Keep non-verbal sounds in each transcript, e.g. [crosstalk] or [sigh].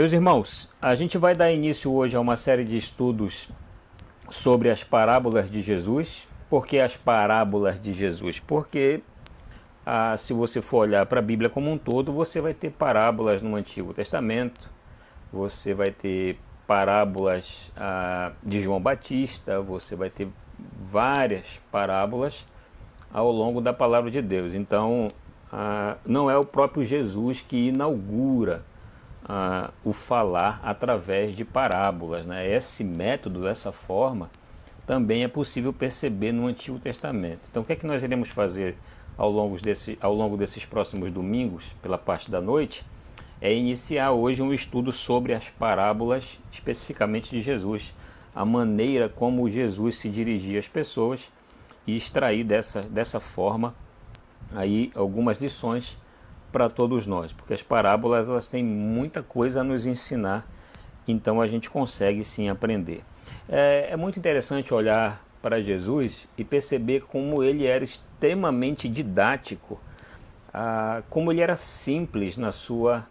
Meus irmãos, a gente vai dar início hoje a uma série de estudos sobre as parábolas de Jesus. Por que as parábolas de Jesus? Porque ah, se você for olhar para a Bíblia como um todo, você vai ter parábolas no Antigo Testamento, você vai ter parábolas ah, de João Batista, você vai ter várias parábolas ao longo da palavra de Deus. Então, ah, não é o próprio Jesus que inaugura ah, o falar através de parábolas. Né? Esse método, essa forma, também é possível perceber no Antigo Testamento. Então, o que é que nós iremos fazer ao longo, desse, ao longo desses próximos domingos, pela parte da noite? É iniciar hoje um estudo sobre as parábolas, especificamente de Jesus, a maneira como Jesus se dirigia às pessoas e extrair dessa, dessa forma aí algumas lições para todos nós, porque as parábolas elas têm muita coisa a nos ensinar, então a gente consegue sim aprender. É, é muito interessante olhar para Jesus e perceber como ele era extremamente didático, ah, como ele era simples na sua.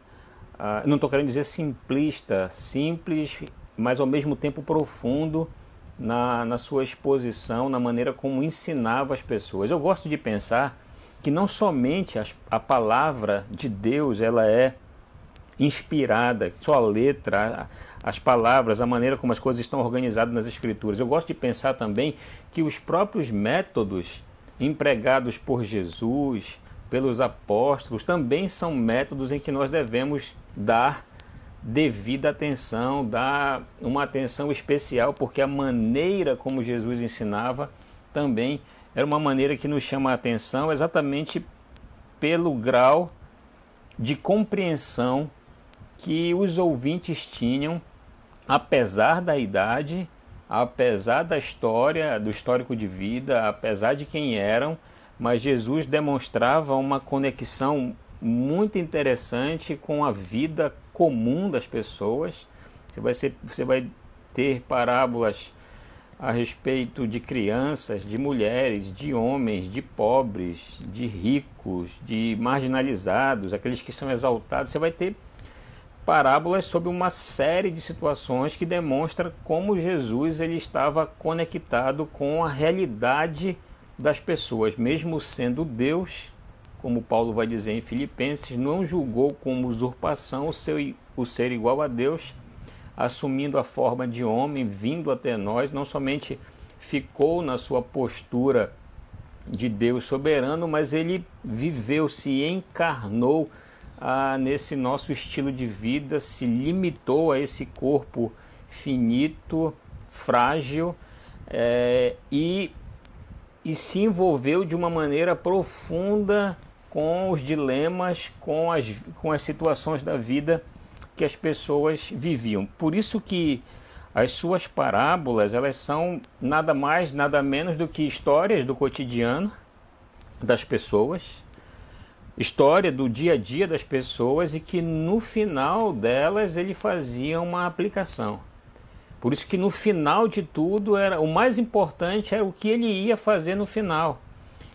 Ah, não estou querendo dizer simplista, simples, mas ao mesmo tempo profundo na, na sua exposição, na maneira como ensinava as pessoas. Eu gosto de pensar que não somente a, a palavra de Deus ela é inspirada, sua letra, as palavras, a maneira como as coisas estão organizadas nas escrituras. Eu gosto de pensar também que os próprios métodos empregados por Jesus, pelos apóstolos, também são métodos em que nós devemos dar devida atenção, dar uma atenção especial, porque a maneira como Jesus ensinava também era uma maneira que nos chama a atenção exatamente pelo grau de compreensão que os ouvintes tinham, apesar da idade, apesar da história, do histórico de vida, apesar de quem eram, mas Jesus demonstrava uma conexão muito interessante com a vida comum das pessoas. Você vai, ser, você vai ter parábolas a respeito de crianças, de mulheres, de homens, de pobres, de ricos, de marginalizados, aqueles que são exaltados. Você vai ter parábolas sobre uma série de situações que demonstra como Jesus ele estava conectado com a realidade das pessoas, mesmo sendo Deus, como Paulo vai dizer em Filipenses, não julgou como usurpação o, seu, o ser igual a Deus, assumindo a forma de homem, vindo até nós, não somente ficou na sua postura de Deus soberano, mas ele viveu, se encarnou ah, nesse nosso estilo de vida, se limitou a esse corpo finito, frágil é, e, e se envolveu de uma maneira profunda com os dilemas, com as, com as situações da vida que as pessoas viviam. Por isso que as suas parábolas, elas são nada mais, nada menos do que histórias do cotidiano das pessoas, história do dia a dia das pessoas e que no final delas ele fazia uma aplicação. Por isso que no final de tudo era o mais importante era o que ele ia fazer no final.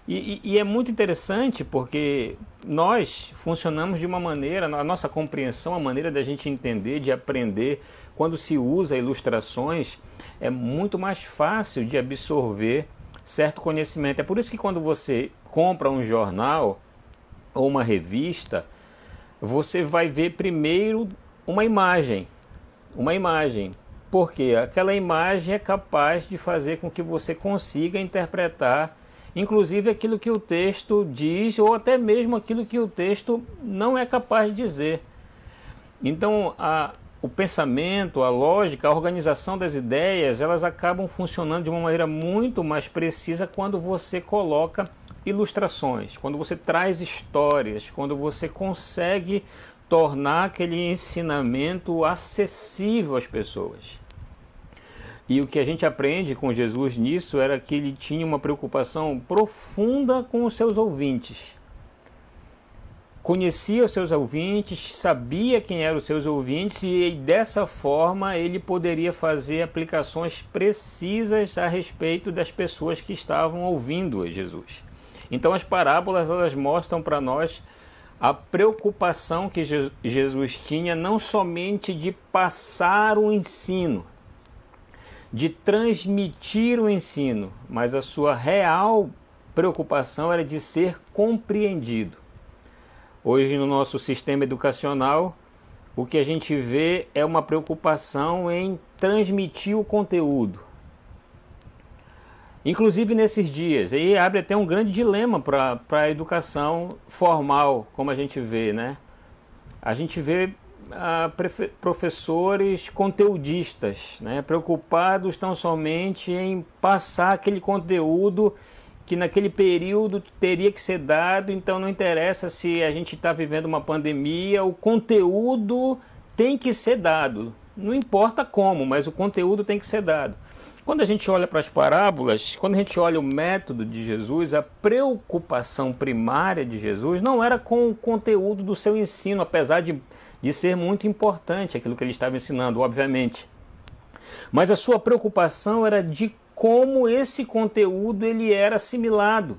E, e, é muito interessante porque nós funcionamos de uma maneira, a nossa compreensão, a maneira da gente entender, de aprender, quando se usa ilustrações, é muito mais fácil de absorver certo conhecimento. É por isso que quando você compra um jornal ou uma revista, você vai ver primeiro uma imagem. Uma imagem. Porque aquela imagem é capaz de fazer com que você consiga interpretar inclusive aquilo que o texto diz ou até mesmo aquilo que o texto não é capaz de dizer. Então, a, o pensamento, a lógica, a organização das ideias, elas acabam funcionando de uma maneira muito mais precisa quando você coloca ilustrações, quando você traz histórias, quando você consegue tornar aquele ensinamento acessível às pessoas. E o que a gente aprende com Jesus nisso era que ele tinha uma preocupação profunda com os seus ouvintes. Conhecia os seus ouvintes, sabia quem eram os seus ouvintes e dessa forma ele poderia fazer aplicações precisas a respeito das pessoas que estavam ouvindo Jesus. Então as parábolas elas mostram para nós a preocupação que Jesus tinha não somente de passar o ensino, de transmitir o ensino, mas a sua real preocupação era de ser compreendido. Hoje, no nosso sistema educacional, o que a gente vê é uma preocupação em transmitir o conteúdo. Inclusive nesses dias, aí abre até um grande dilema para a educação formal, como a gente vê, né? A gente vê ah, professores conteudistas, né? preocupados tão somente em passar aquele conteúdo que naquele período teria que ser dado, então não interessa se a gente está vivendo uma pandemia, o conteúdo tem que ser dado. Não importa como, mas o conteúdo tem que ser dado. Quando a gente olha para as parábolas, quando a gente olha o método de Jesus, a preocupação primária de Jesus não era com o conteúdo do seu ensino, apesar de, de ser muito importante aquilo que ele estava ensinando, obviamente. Mas a sua preocupação era de como esse conteúdo ele era assimilado.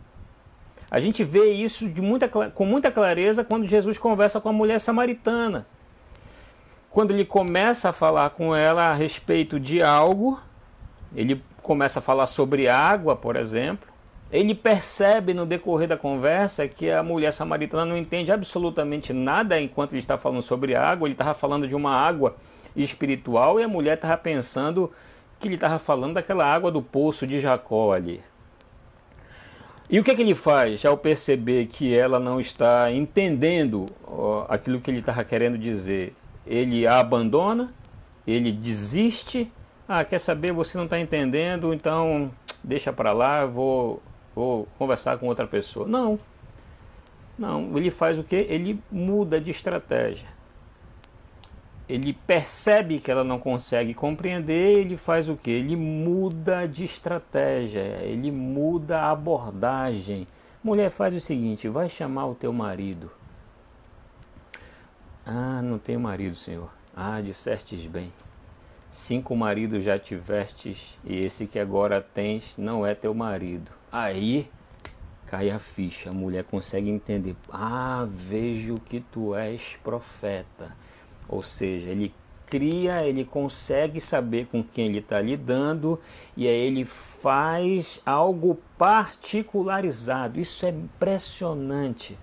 A gente vê isso muita, com muita clareza quando Jesus conversa com a mulher samaritana. Quando ele começa a falar com ela a respeito de algo, ele começa a falar sobre água, por exemplo. Ele percebe no decorrer da conversa que a mulher samaritana não entende absolutamente nada enquanto ele está falando sobre água. Ele estava falando de uma água espiritual e a mulher estava pensando que ele estava falando daquela água do poço de Jacó ali. E o que, é que ele faz ao perceber que ela não está entendendo ó, aquilo que ele estava querendo dizer? Ele a abandona, ele desiste. Ah, quer saber? Você não está entendendo, então deixa para lá, vou, vou conversar com outra pessoa. Não, não. Ele faz o que? Ele muda de estratégia ele percebe que ela não consegue compreender, ele faz o que? Ele muda de estratégia, ele muda a abordagem. Mulher, faz o seguinte: vai chamar o teu marido. Ah, não tenho marido, senhor. Ah, dissestes bem. Cinco maridos já tivestes, e esse que agora tens não é teu marido. Aí cai a ficha, a mulher consegue entender. Ah, vejo que tu és profeta ou seja, ele cria, ele consegue saber com quem ele está lidando e aí ele faz algo particularizado. Isso é impressionante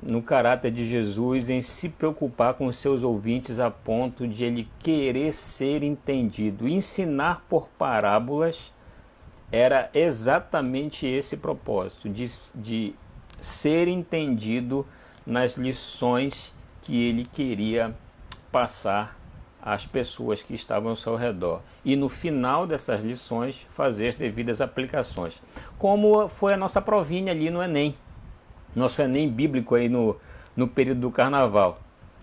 no caráter de Jesus em se preocupar com seus ouvintes a ponto de ele querer ser entendido. Ensinar por parábolas era exatamente esse propósito, de, de ser entendido nas lições que ele queria passar às pessoas que estavam ao seu redor. E no final dessas lições, fazer as devidas aplicações. Como foi a nossa provinha ali no Enem. Nosso Enem bíblico aí no, no período do carnaval.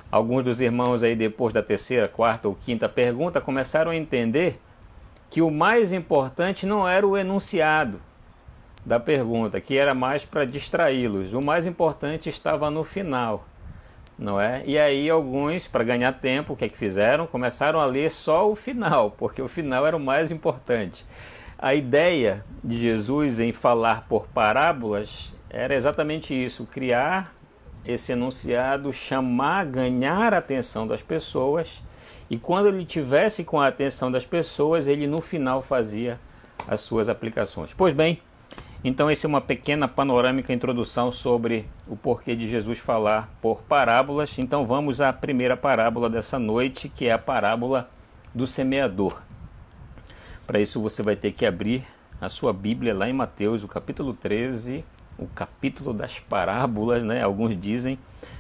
Alguns dos irmãos aí depois da terceira, quarta ou quinta pergunta começaram a entender que o mais importante não era o enunciado da pergunta, que era mais para distraí-los. O mais importante estava no final não é? E aí alguns, para ganhar tempo, o que é que fizeram? Começaram a ler só o final, porque o final era o mais importante. A ideia de Jesus em falar por parábolas era exatamente isso, criar esse enunciado, chamar, ganhar a atenção das pessoas, e quando ele tivesse com a atenção das pessoas, ele no final fazia as suas aplicações. Pois bem, então, essa é uma pequena panorâmica introdução sobre o porquê de Jesus falar por parábolas. Então, vamos à primeira parábola dessa noite, que é a parábola do semeador. Para isso, você vai ter que abrir a sua Bíblia lá em Mateus, o capítulo 13, o capítulo das parábolas, né? Alguns dizem,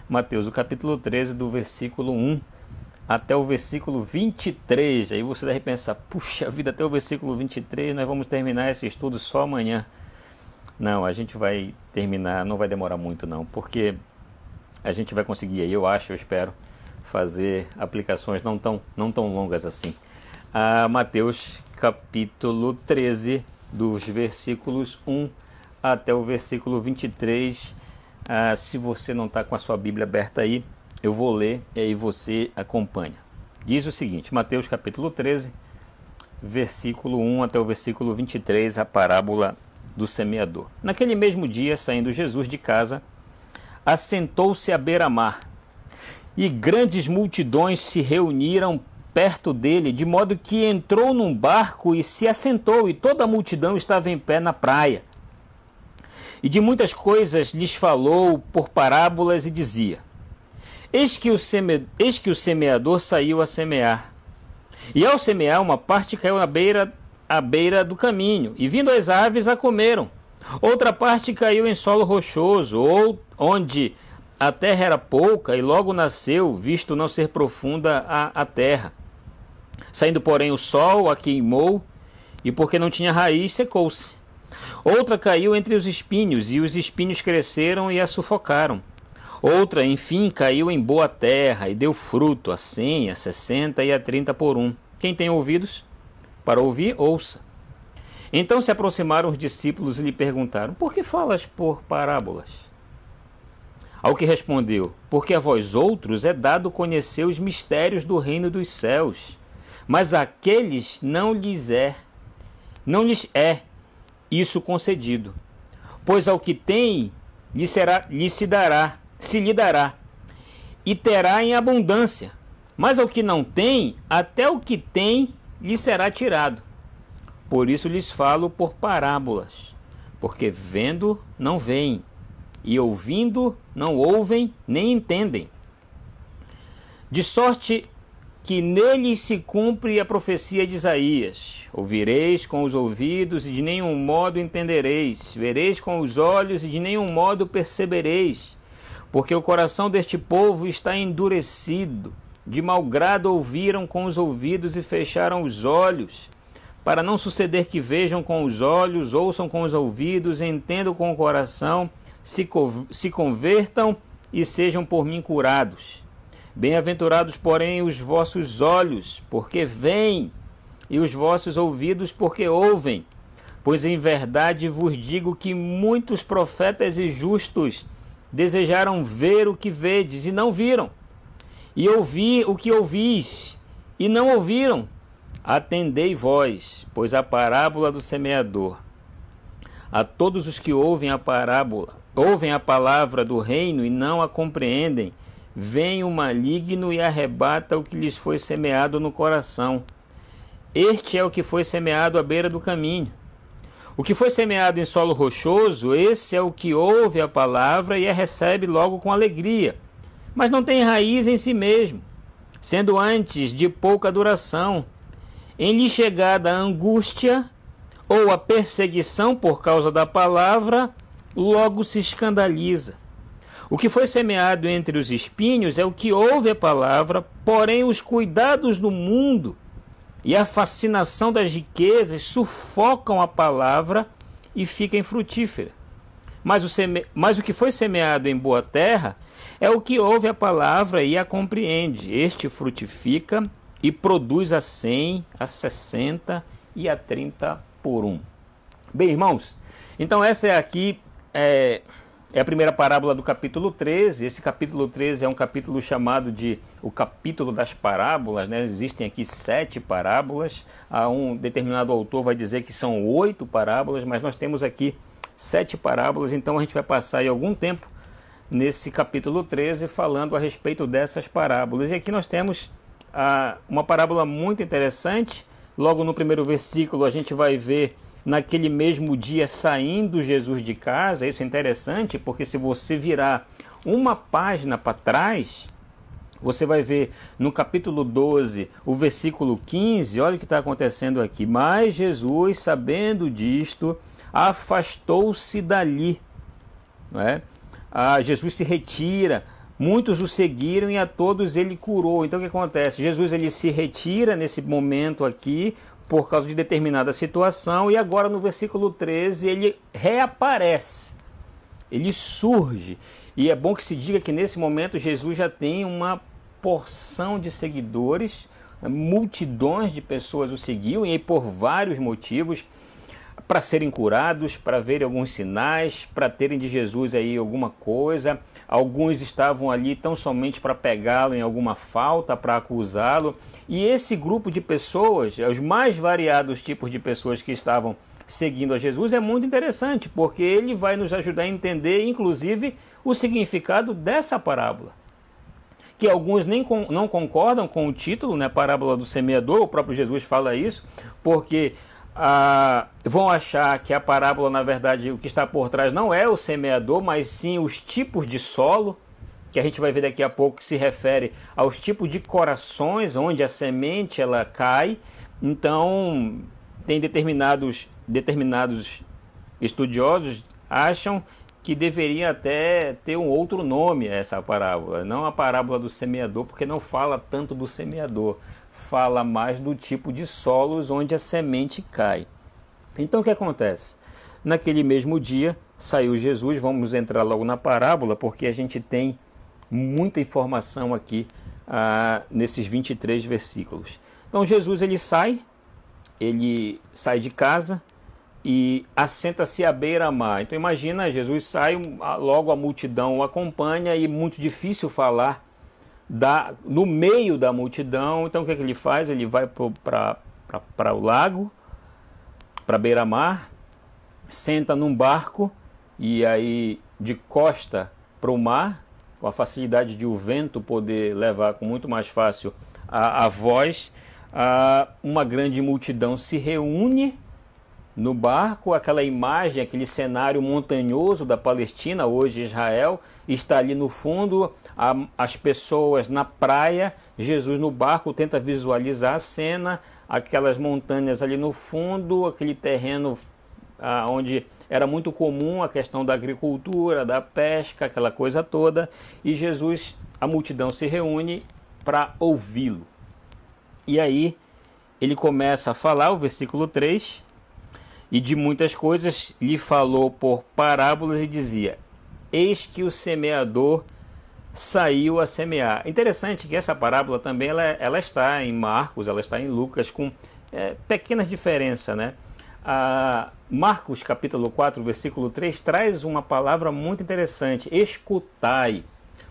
Mateus, o capítulo 13, do versículo 1 até o versículo 23. Aí você deve pensar, puxa vida, até o versículo 23, nós vamos terminar esse estudo só amanhã. Não, a gente vai terminar, não vai demorar muito não, porque a gente vai conseguir aí, eu acho, eu espero, fazer aplicações não tão, não tão longas assim. Mateus capítulo 13, dos versículos 1 até o versículo 23. Ah, se você não está com a sua Bíblia aberta aí, eu vou ler e aí você acompanha. Diz o seguinte, Mateus capítulo 13, versículo 1 até o versículo 23, a parábola do semeador. Naquele mesmo dia, saindo Jesus de casa, assentou-se à beira-mar. E grandes multidões se reuniram perto dele, de modo que entrou num barco e se assentou, e toda a multidão estava em pé na praia. E de muitas coisas lhes falou por parábolas e dizia: Eis que o, seme... Eis que o semeador saiu a semear. E ao semear, uma parte caiu na beira, à beira do caminho, e vindo as aves a comeram. Outra parte caiu em solo rochoso, ou onde a terra era pouca, e logo nasceu, visto não ser profunda a, a terra. Saindo, porém, o sol a queimou, e porque não tinha raiz, secou-se. Outra caiu entre os espinhos, e os espinhos cresceram e a sufocaram. Outra, enfim, caiu em boa terra e deu fruto a cem, a sessenta e a trinta por um. Quem tem ouvidos para ouvir, ouça. Então se aproximaram os discípulos e lhe perguntaram: Por que falas por parábolas? Ao que respondeu: Porque a vós outros é dado conhecer os mistérios do reino dos céus, mas àqueles não lhes é, não lhes é isso concedido. Pois ao que tem, lhe, será, lhe se dará, se lhe dará, e terá em abundância. Mas ao que não tem, até o que tem lhe será tirado. Por isso lhes falo por parábolas, porque vendo não veem, e ouvindo não ouvem nem entendem. De sorte que neles se cumpre a profecia de Isaías: Ouvireis com os ouvidos e de nenhum modo entendereis, vereis com os olhos e de nenhum modo percebereis, porque o coração deste povo está endurecido. De mau grado ouviram com os ouvidos e fecharam os olhos, para não suceder que vejam com os olhos, ouçam com os ouvidos, entendam com o coração, se, se convertam e sejam por mim curados. Bem-aventurados, porém, os vossos olhos, porque veem, e os vossos ouvidos, porque ouvem. Pois em verdade vos digo que muitos profetas e justos desejaram ver o que vedes e não viram, e ouvir o que ouvis e não ouviram. Atendei vós, pois a parábola do semeador. A todos os que ouvem a parábola, ouvem a palavra do reino e não a compreendem, vem o maligno e arrebata o que lhes foi semeado no coração. Este é o que foi semeado à beira do caminho. O que foi semeado em solo rochoso, esse é o que ouve a palavra e a recebe logo com alegria, mas não tem raiz em si mesmo, sendo antes de pouca duração. Em lhe chegada a angústia ou a perseguição por causa da palavra, logo se escandaliza. O que foi semeado entre os espinhos é o que ouve a palavra, porém os cuidados do mundo e a fascinação das riquezas sufocam a palavra e fica infrutífera. Mas o, seme... Mas o que foi semeado em boa terra é o que ouve a palavra e a compreende. Este frutifica e produz a 100, a 60 e a 30 por um. Bem, irmãos, então essa é aqui é, é a primeira parábola do capítulo 13. Esse capítulo 13 é um capítulo chamado de o capítulo das parábolas. Né? Existem aqui sete parábolas. Um determinado autor vai dizer que são oito parábolas, mas nós temos aqui sete parábolas. Então a gente vai passar aí algum tempo nesse capítulo 13 falando a respeito dessas parábolas. E aqui nós temos uma parábola muito interessante. Logo no primeiro versículo a gente vai ver naquele mesmo dia saindo Jesus de casa. Isso é interessante porque se você virar uma página para trás, você vai ver no capítulo 12, o versículo 15, olha o que está acontecendo aqui. Mas Jesus, sabendo disto, afastou-se dali. Não é? ah, Jesus se retira, muitos o seguiram e a todos ele curou. Então o que acontece? Jesus ele se retira nesse momento aqui, por causa de determinada situação, e agora no versículo 13 ele reaparece, ele surge. E é bom que se diga que nesse momento Jesus já tem uma porção de seguidores, né, multidões de pessoas o seguiam, e por vários motivos para serem curados, para verem alguns sinais, para terem de Jesus aí alguma coisa. Alguns estavam ali tão somente para pegá-lo em alguma falta, para acusá-lo. E esse grupo de pessoas, os mais variados tipos de pessoas que estavam seguindo a Jesus é muito interessante, porque ele vai nos ajudar a entender, inclusive, o significado dessa parábola. Que alguns nem com, não concordam com o título, né, parábola do semeador, o próprio Jesus fala isso, porque ah, vão achar que a parábola, na verdade, o que está por trás não é o semeador, mas sim os tipos de solo, que a gente vai ver daqui a pouco, que se refere aos tipos de corações onde a semente ela cai. Então, tem determinados, determinados estudiosos acham que deveria até ter um outro nome essa parábola, não a parábola do semeador, porque não fala tanto do semeador, fala mais do tipo de solos onde a semente cai. Então o que acontece? Naquele mesmo dia saiu Jesus, vamos entrar logo na parábola, porque a gente tem muita informação aqui ah, nesses 23 versículos. Então Jesus ele sai ele sai de casa e assenta-se à beira-mar. Então imagina, Jesus sai, logo a multidão o acompanha e muito difícil falar da, no meio da multidão. Então o que, é que ele faz? Ele vai para o lago, para a beira-mar, senta num barco e aí de costa para o mar, com a facilidade de o vento poder levar com muito mais fácil a, a voz ah, uma grande multidão se reúne no barco, aquela imagem, aquele cenário montanhoso da Palestina, hoje Israel, está ali no fundo, a, as pessoas na praia, Jesus no barco tenta visualizar a cena, aquelas montanhas ali no fundo, aquele terreno ah, onde era muito comum a questão da agricultura, da pesca, aquela coisa toda, e Jesus, a multidão se reúne para ouvi-lo. E aí ele começa a falar, o versículo 3, e de muitas coisas lhe falou por parábolas e dizia: Eis que o semeador saiu a semear. Interessante que essa parábola também ela, ela está em Marcos, ela está em Lucas, com é, pequenas diferenças, né? A Marcos capítulo 4, versículo 3 traz uma palavra muito interessante: escutai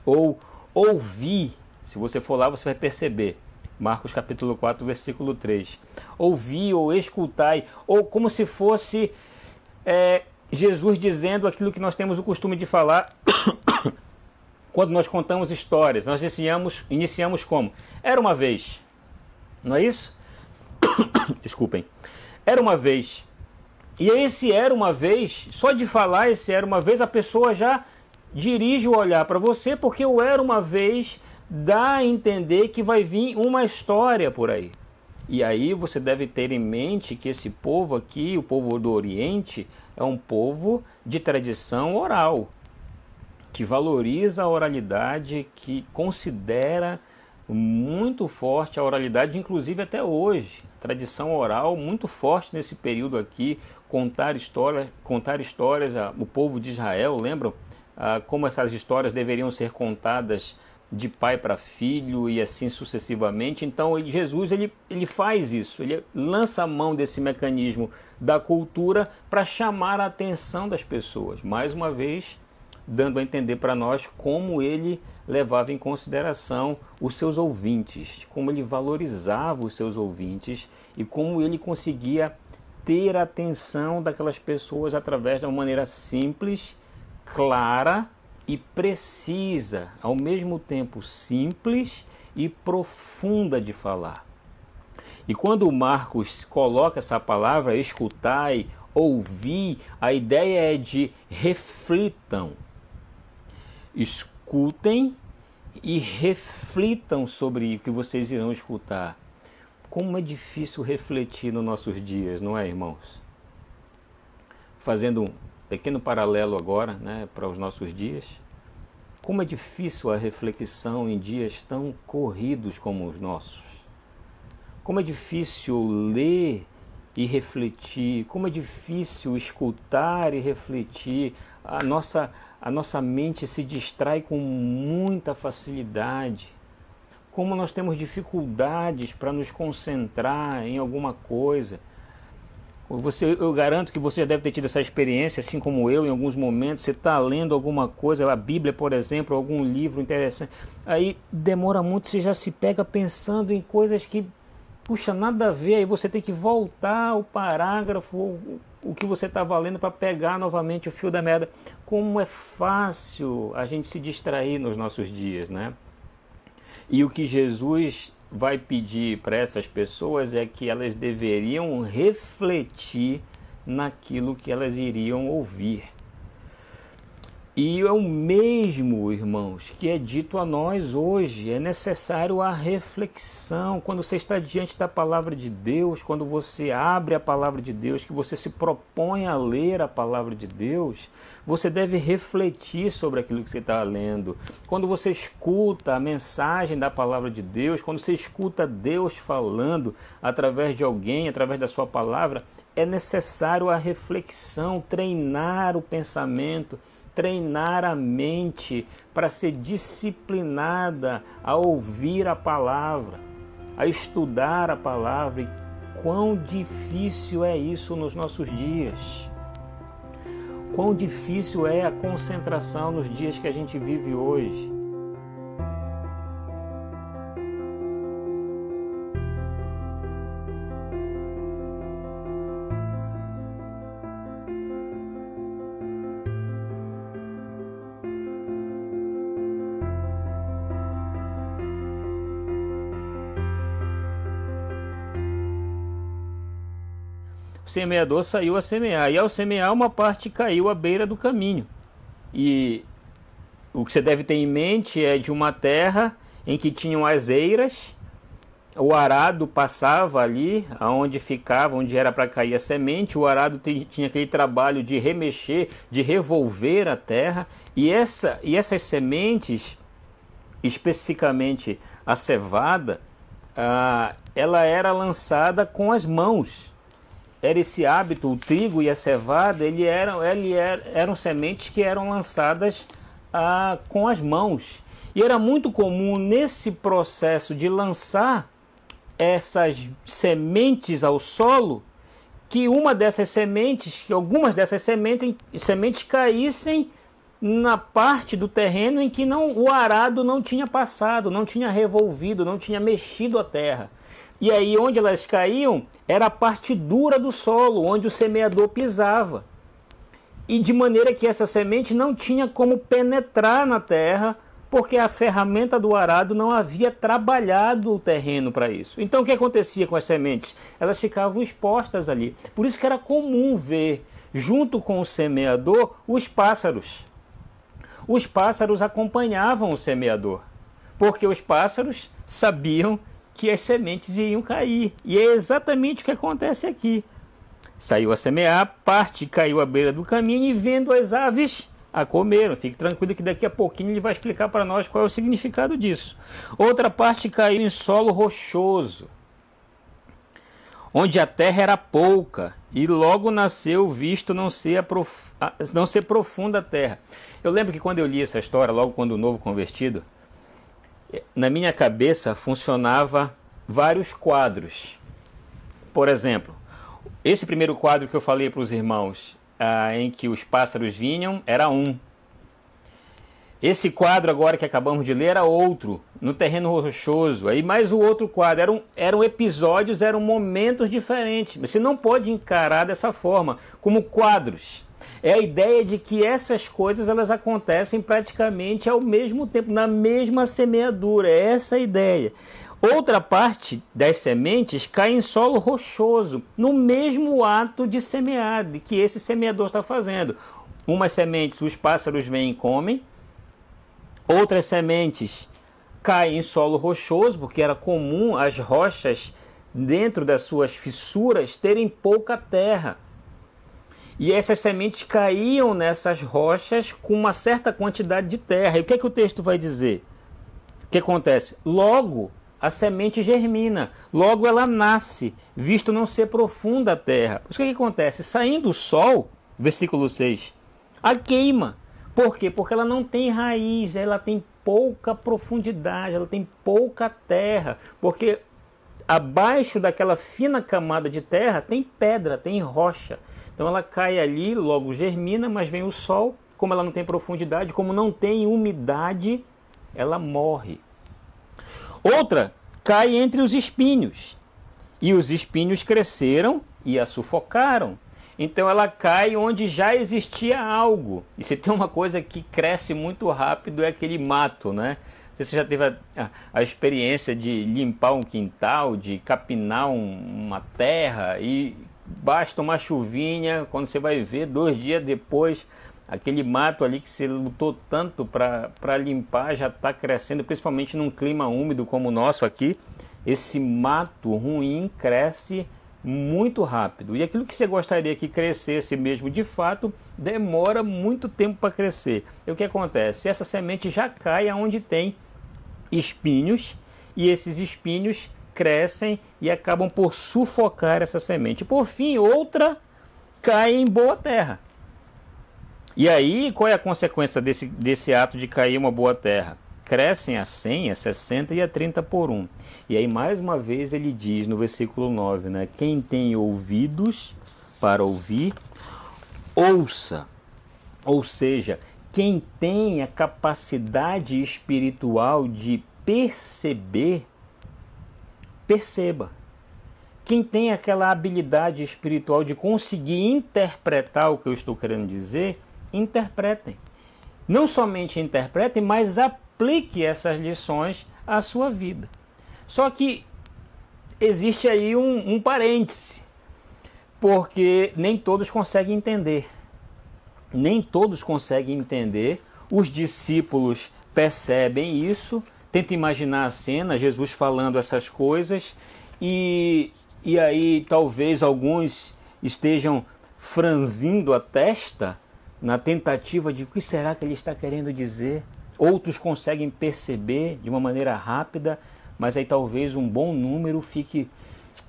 ou ouvir. Se você for lá, você vai perceber. Marcos capítulo 4, versículo 3. Ouvi ou escutai, ou como se fosse é, Jesus dizendo aquilo que nós temos o costume de falar [coughs] quando nós contamos histórias. Nós iniciamos, iniciamos como? Era uma vez. Não é isso? [coughs] Desculpem. Era uma vez. E esse era uma vez, só de falar esse era uma vez, a pessoa já dirige o olhar para você, porque o era uma vez dá a entender que vai vir uma história por aí. E aí você deve ter em mente que esse povo aqui, o povo do Oriente, é um povo de tradição oral, que valoriza a oralidade, que considera muito forte a oralidade, inclusive até hoje. Tradição oral muito forte nesse período aqui, contar histórias, contar histórias, o povo de Israel, lembram ah, como essas histórias deveriam ser contadas de pai para filho e assim sucessivamente. Então Jesus ele, ele faz isso, ele lança a mão desse mecanismo da cultura para chamar a atenção das pessoas. Mais uma vez, dando a entender para nós como ele levava em consideração os seus ouvintes, como ele valorizava os seus ouvintes e como ele conseguia ter a atenção daquelas pessoas através de uma maneira simples, clara e precisa, ao mesmo tempo simples e profunda de falar. E quando o Marcos coloca essa palavra escutai, ouvir, a ideia é de reflitam. Escutem e reflitam sobre o que vocês irão escutar. Como é difícil refletir nos nossos dias, não é, irmãos? Fazendo pequeno paralelo agora né, para os nossos dias. Como é difícil a reflexão em dias tão corridos como os nossos. Como é difícil ler e refletir, como é difícil escutar e refletir. A nossa, a nossa mente se distrai com muita facilidade. Como nós temos dificuldades para nos concentrar em alguma coisa você, eu garanto que você já deve ter tido essa experiência, assim como eu, em alguns momentos. Você está lendo alguma coisa, a Bíblia, por exemplo, algum livro interessante. Aí demora muito, você já se pega pensando em coisas que, puxa, nada a ver. Aí você tem que voltar o parágrafo, o que você está valendo para pegar novamente o fio da meada. Como é fácil a gente se distrair nos nossos dias, né? E o que Jesus vai pedir para essas pessoas é que elas deveriam refletir naquilo que elas iriam ouvir. E é o mesmo, irmãos, que é dito a nós hoje. É necessário a reflexão. Quando você está diante da palavra de Deus, quando você abre a palavra de Deus, que você se propõe a ler a palavra de Deus, você deve refletir sobre aquilo que você está lendo. Quando você escuta a mensagem da palavra de Deus, quando você escuta Deus falando através de alguém, através da sua palavra, é necessário a reflexão, treinar o pensamento treinar a mente para ser disciplinada a ouvir a palavra, a estudar a palavra. E quão difícil é isso nos nossos dias. Quão difícil é a concentração nos dias que a gente vive hoje. Semeador saiu a semear. E ao semear, uma parte caiu à beira do caminho. E o que você deve ter em mente é de uma terra em que tinham as eiras, o arado passava ali, aonde ficava, onde era para cair a semente. O arado tinha aquele trabalho de remexer, de revolver a terra. E, essa, e essas sementes, especificamente a cevada, ah, ela era lançada com as mãos era esse hábito, o trigo e a cevada, ele eram, ele era, eram sementes que eram lançadas ah, com as mãos. E era muito comum nesse processo de lançar essas sementes ao solo, que uma dessas sementes, que algumas dessas sementes, sementes caíssem na parte do terreno em que não, o arado não tinha passado, não tinha revolvido, não tinha mexido a terra. E aí, onde elas caíam, era a parte dura do solo, onde o semeador pisava. E de maneira que essa semente não tinha como penetrar na terra, porque a ferramenta do arado não havia trabalhado o terreno para isso. Então, o que acontecia com as sementes? Elas ficavam expostas ali. Por isso que era comum ver, junto com o semeador, os pássaros. Os pássaros acompanhavam o semeador, porque os pássaros sabiam que as sementes iriam cair. E é exatamente o que acontece aqui. Saiu a semear, parte caiu à beira do caminho e vendo as aves a comeram. Fique tranquilo que daqui a pouquinho ele vai explicar para nós qual é o significado disso. Outra parte caiu em solo rochoso, onde a terra era pouca, e logo nasceu visto não ser, prof... não ser profunda a terra. Eu lembro que quando eu li essa história, logo quando o novo convertido, na minha cabeça funcionava vários quadros. Por exemplo, esse primeiro quadro que eu falei para os irmãos, ah, em que os pássaros vinham, era um. Esse quadro agora que acabamos de ler era outro, no terreno rochoso. Aí mais o outro quadro. Eram, eram episódios, eram momentos diferentes. Você não pode encarar dessa forma, como quadros é a ideia de que essas coisas elas acontecem praticamente ao mesmo tempo, na mesma semeadura. É essa a ideia. Outra parte das sementes cai em solo rochoso, no mesmo ato de semear, que esse semeador está fazendo. Umas sementes os pássaros vêm e comem, outras sementes caem em solo rochoso, porque era comum as rochas dentro das suas fissuras terem pouca terra. E essas sementes caíam nessas rochas com uma certa quantidade de terra. E o que, é que o texto vai dizer? O que acontece? Logo a semente germina, logo ela nasce, visto não ser profunda a terra. O que, é que acontece? Saindo o sol, versículo 6, a queima. Por quê? Porque ela não tem raiz, ela tem pouca profundidade, ela tem pouca terra. Porque abaixo daquela fina camada de terra tem pedra, tem rocha. Então ela cai ali, logo germina, mas vem o sol, como ela não tem profundidade, como não tem umidade, ela morre. Outra cai entre os espinhos. E os espinhos cresceram e a sufocaram. Então ela cai onde já existia algo. E se tem uma coisa que cresce muito rápido é aquele mato, né? Você já teve a, a, a experiência de limpar um quintal, de capinar um, uma terra e basta uma chuvinha, quando você vai ver, dois dias depois, aquele mato ali que você lutou tanto para limpar já está crescendo, principalmente num clima úmido como o nosso aqui. Esse mato ruim cresce muito rápido. E aquilo que você gostaria que crescesse mesmo de fato, demora muito tempo para crescer. E o que acontece? Essa semente já cai aonde tem espinhos e esses espinhos crescem e acabam por sufocar essa semente. Por fim, outra cai em boa terra. E aí, qual é a consequência desse, desse ato de cair uma boa terra? Crescem a 100, a 60 e a 30 por um. E aí, mais uma vez, ele diz no versículo 9: né? Quem tem ouvidos para ouvir, ouça. Ou seja, quem tem a capacidade espiritual de perceber, perceba. Quem tem aquela habilidade espiritual de conseguir interpretar o que eu estou querendo dizer, interpretem. Não somente interpretem, mas aplique essas lições à sua vida. Só que existe aí um, um parêntese, porque nem todos conseguem entender. Nem todos conseguem entender. Os discípulos percebem isso, tenta imaginar a cena, Jesus falando essas coisas, e, e aí talvez alguns estejam franzindo a testa na tentativa de o que será que ele está querendo dizer. Outros conseguem perceber de uma maneira rápida, mas aí talvez um bom número fique.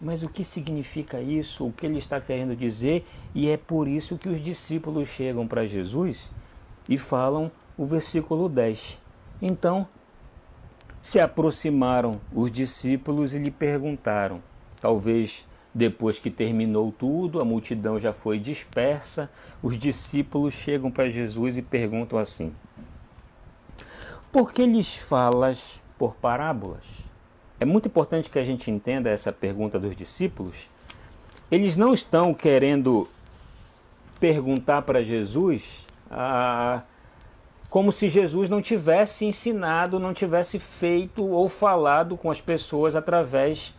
Mas o que significa isso? O que ele está querendo dizer? E é por isso que os discípulos chegam para Jesus e falam o versículo 10. Então se aproximaram os discípulos e lhe perguntaram, talvez depois que terminou tudo, a multidão já foi dispersa, os discípulos chegam para Jesus e perguntam assim: Por que lhes falas por parábolas? É muito importante que a gente entenda essa pergunta dos discípulos. Eles não estão querendo perguntar para Jesus ah, como se Jesus não tivesse ensinado, não tivesse feito ou falado com as pessoas através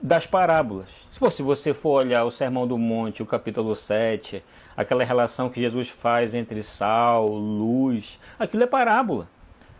das parábolas. Se você for olhar o Sermão do Monte, o capítulo 7, aquela relação que Jesus faz entre sal, luz, aquilo é parábola.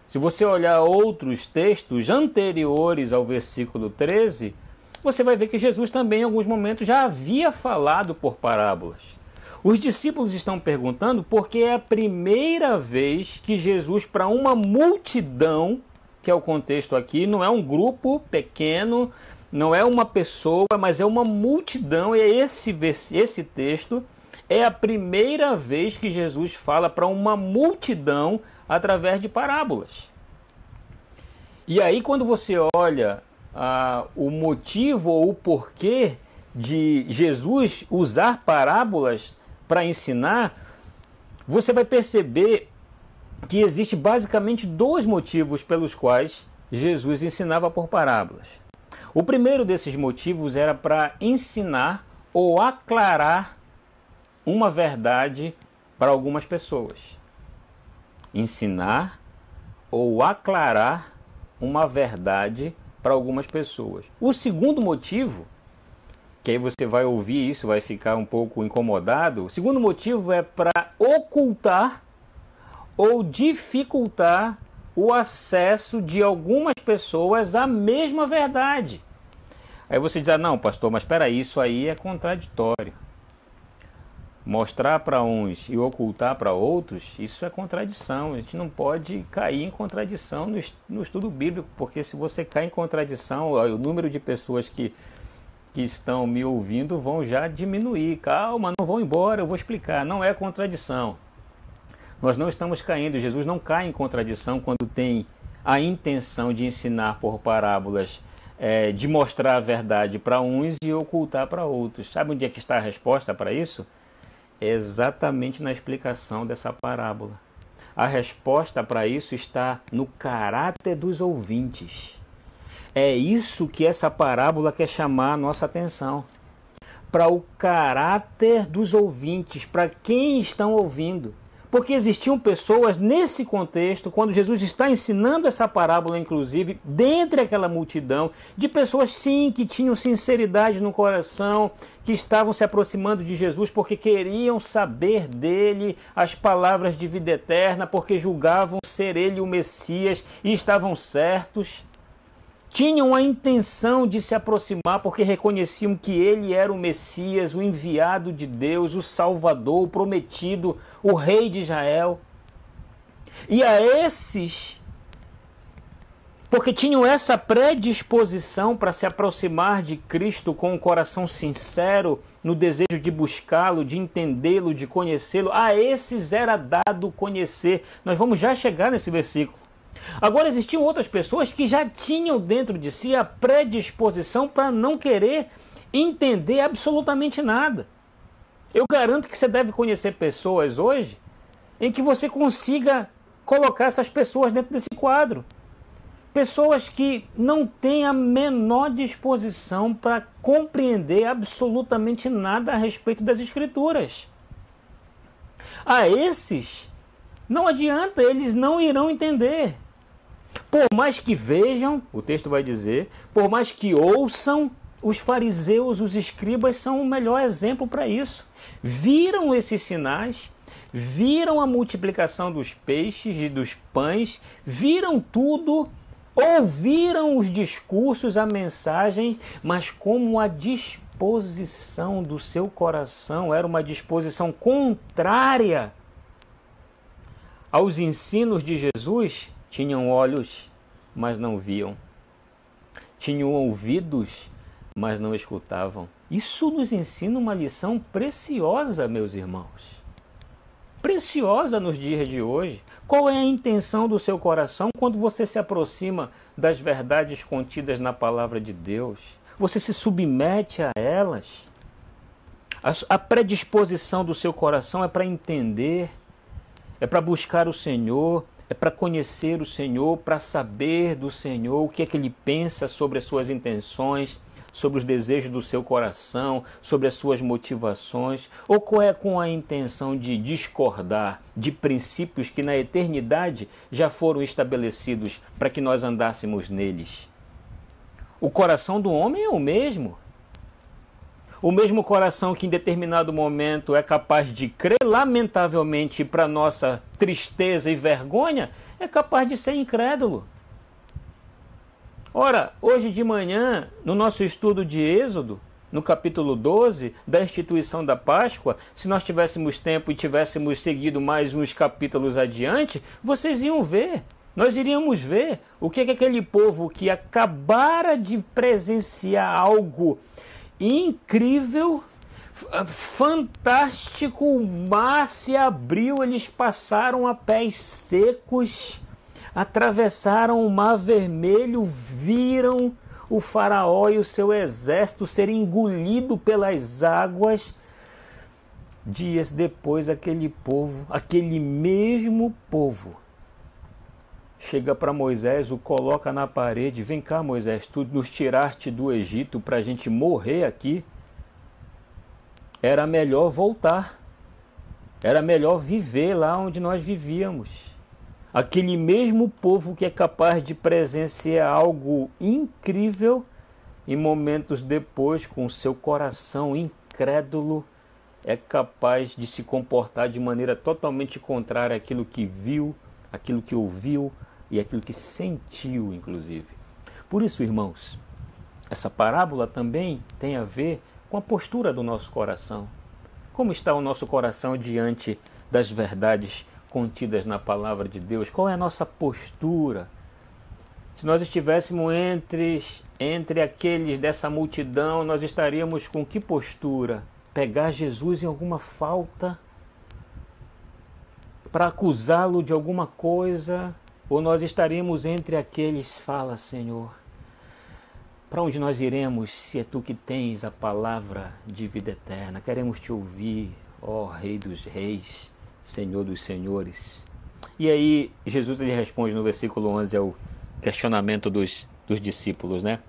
Se você olhar outros textos anteriores ao versículo 13, você vai ver que Jesus também em alguns momentos já havia falado por parábolas. Os discípulos estão perguntando porque é a primeira vez que Jesus, para uma multidão, que é o contexto aqui, não é um grupo pequeno, não é uma pessoa, mas é uma multidão, e é esse, esse texto é a primeira vez que Jesus fala para uma multidão através de parábolas. E aí, quando você olha ah, o motivo ou o porquê de Jesus usar parábolas para ensinar, você vai perceber que existe basicamente dois motivos pelos quais Jesus ensinava por parábolas. O primeiro desses motivos era para ensinar ou aclarar uma verdade para algumas pessoas. Ensinar ou aclarar uma verdade para algumas pessoas. O segundo motivo, que aí você vai ouvir isso, vai ficar um pouco incomodado. O segundo motivo é para ocultar ou dificultar o acesso de algumas pessoas à mesma verdade. Aí você diz: ah, não, pastor, mas espera isso aí é contraditório mostrar para uns e ocultar para outros, isso é contradição. A gente não pode cair em contradição no, estudo bíblico, porque se você cai em contradição, o número de pessoas que, que estão me ouvindo vão já diminuir. Calma, não vão embora, eu vou explicar. Não é contradição. Nós não estamos caindo. Jesus não cai em contradição quando tem a intenção de ensinar por parábolas, é, de mostrar a verdade para uns e ocultar para outros. Sabe onde é que está a resposta para isso? exatamente na explicação dessa parábola. A resposta para isso está no caráter dos ouvintes. É isso que essa parábola quer chamar a nossa atenção. para o caráter dos ouvintes, para quem estão ouvindo. Porque existiam pessoas nesse contexto, quando Jesus está ensinando essa parábola, inclusive, dentre aquela multidão, de pessoas sim que tinham sinceridade no coração, que estavam se aproximando de Jesus porque queriam saber dele as palavras de vida eterna, porque julgavam ser ele o Messias e estavam certos tinham a intenção de se aproximar porque reconheciam que ele era o Messias, o enviado de Deus, o Salvador, o prometido, o Rei de Israel. E a esses, porque tinham essa predisposição para se aproximar de Cristo com um coração sincero, no desejo de buscá-lo, de entendê-lo, de conhecê-lo, a esses era dado conhecer. Nós vamos já chegar nesse versículo. Agora existiam outras pessoas que já tinham dentro de si a predisposição para não querer entender absolutamente nada. Eu garanto que você deve conhecer pessoas hoje em que você consiga colocar essas pessoas dentro desse quadro. Pessoas que não têm a menor disposição para compreender absolutamente nada a respeito das Escrituras. A esses, não adianta, eles não irão entender. Por mais que vejam, o texto vai dizer, por mais que ouçam, os fariseus, os escribas são o melhor exemplo para isso. Viram esses sinais, viram a multiplicação dos peixes e dos pães, viram tudo, ouviram os discursos, a mensagem, mas como a disposição do seu coração era uma disposição contrária aos ensinos de Jesus, tinham olhos, mas não viam. Tinham ouvidos, mas não escutavam. Isso nos ensina uma lição preciosa, meus irmãos. Preciosa nos dias de hoje. Qual é a intenção do seu coração quando você se aproxima das verdades contidas na palavra de Deus? Você se submete a elas? A predisposição do seu coração é para entender, é para buscar o Senhor, é para conhecer o Senhor, para saber do Senhor o que é que ele pensa sobre as suas intenções, sobre os desejos do seu coração, sobre as suas motivações, ou qual é com a intenção de discordar de princípios que na eternidade já foram estabelecidos para que nós andássemos neles. O coração do homem é o mesmo. O mesmo coração que em determinado momento é capaz de crer, lamentavelmente, para nossa tristeza e vergonha, é capaz de ser incrédulo. Ora, hoje de manhã, no nosso estudo de Êxodo, no capítulo 12 da instituição da Páscoa, se nós tivéssemos tempo e tivéssemos seguido mais uns capítulos adiante, vocês iam ver. Nós iríamos ver o que, é que aquele povo que acabara de presenciar algo incrível, fantástico. O mar se abriu, eles passaram a pés secos, atravessaram o mar vermelho, viram o faraó e o seu exército ser engolido pelas águas. Dias depois, aquele povo, aquele mesmo povo, chega para Moisés, o coloca na parede: Vem cá, Moisés, tu nos tiraste do Egito para a gente morrer aqui. Era melhor voltar, era melhor viver lá onde nós vivíamos. Aquele mesmo povo que é capaz de presenciar algo incrível e momentos depois, com seu coração incrédulo, é capaz de se comportar de maneira totalmente contrária àquilo que viu, aquilo que ouviu, e aquilo que sentiu, inclusive. Por isso, irmãos, essa parábola também tem a ver com a postura do nosso coração. Como está o nosso coração diante das verdades contidas na palavra de Deus? Qual é a nossa postura? Se nós estivéssemos entre, entre aqueles dessa multidão, nós estaríamos com que postura? Pegar Jesus em alguma falta? Para acusá-lo de alguma coisa? Ou nós estaremos entre aqueles, fala Senhor, para onde nós iremos se é tu que tens a palavra de vida eterna? Queremos te ouvir, ó Rei dos Reis, Senhor dos Senhores. E aí Jesus ele responde no versículo 11 ao questionamento dos, dos discípulos, né?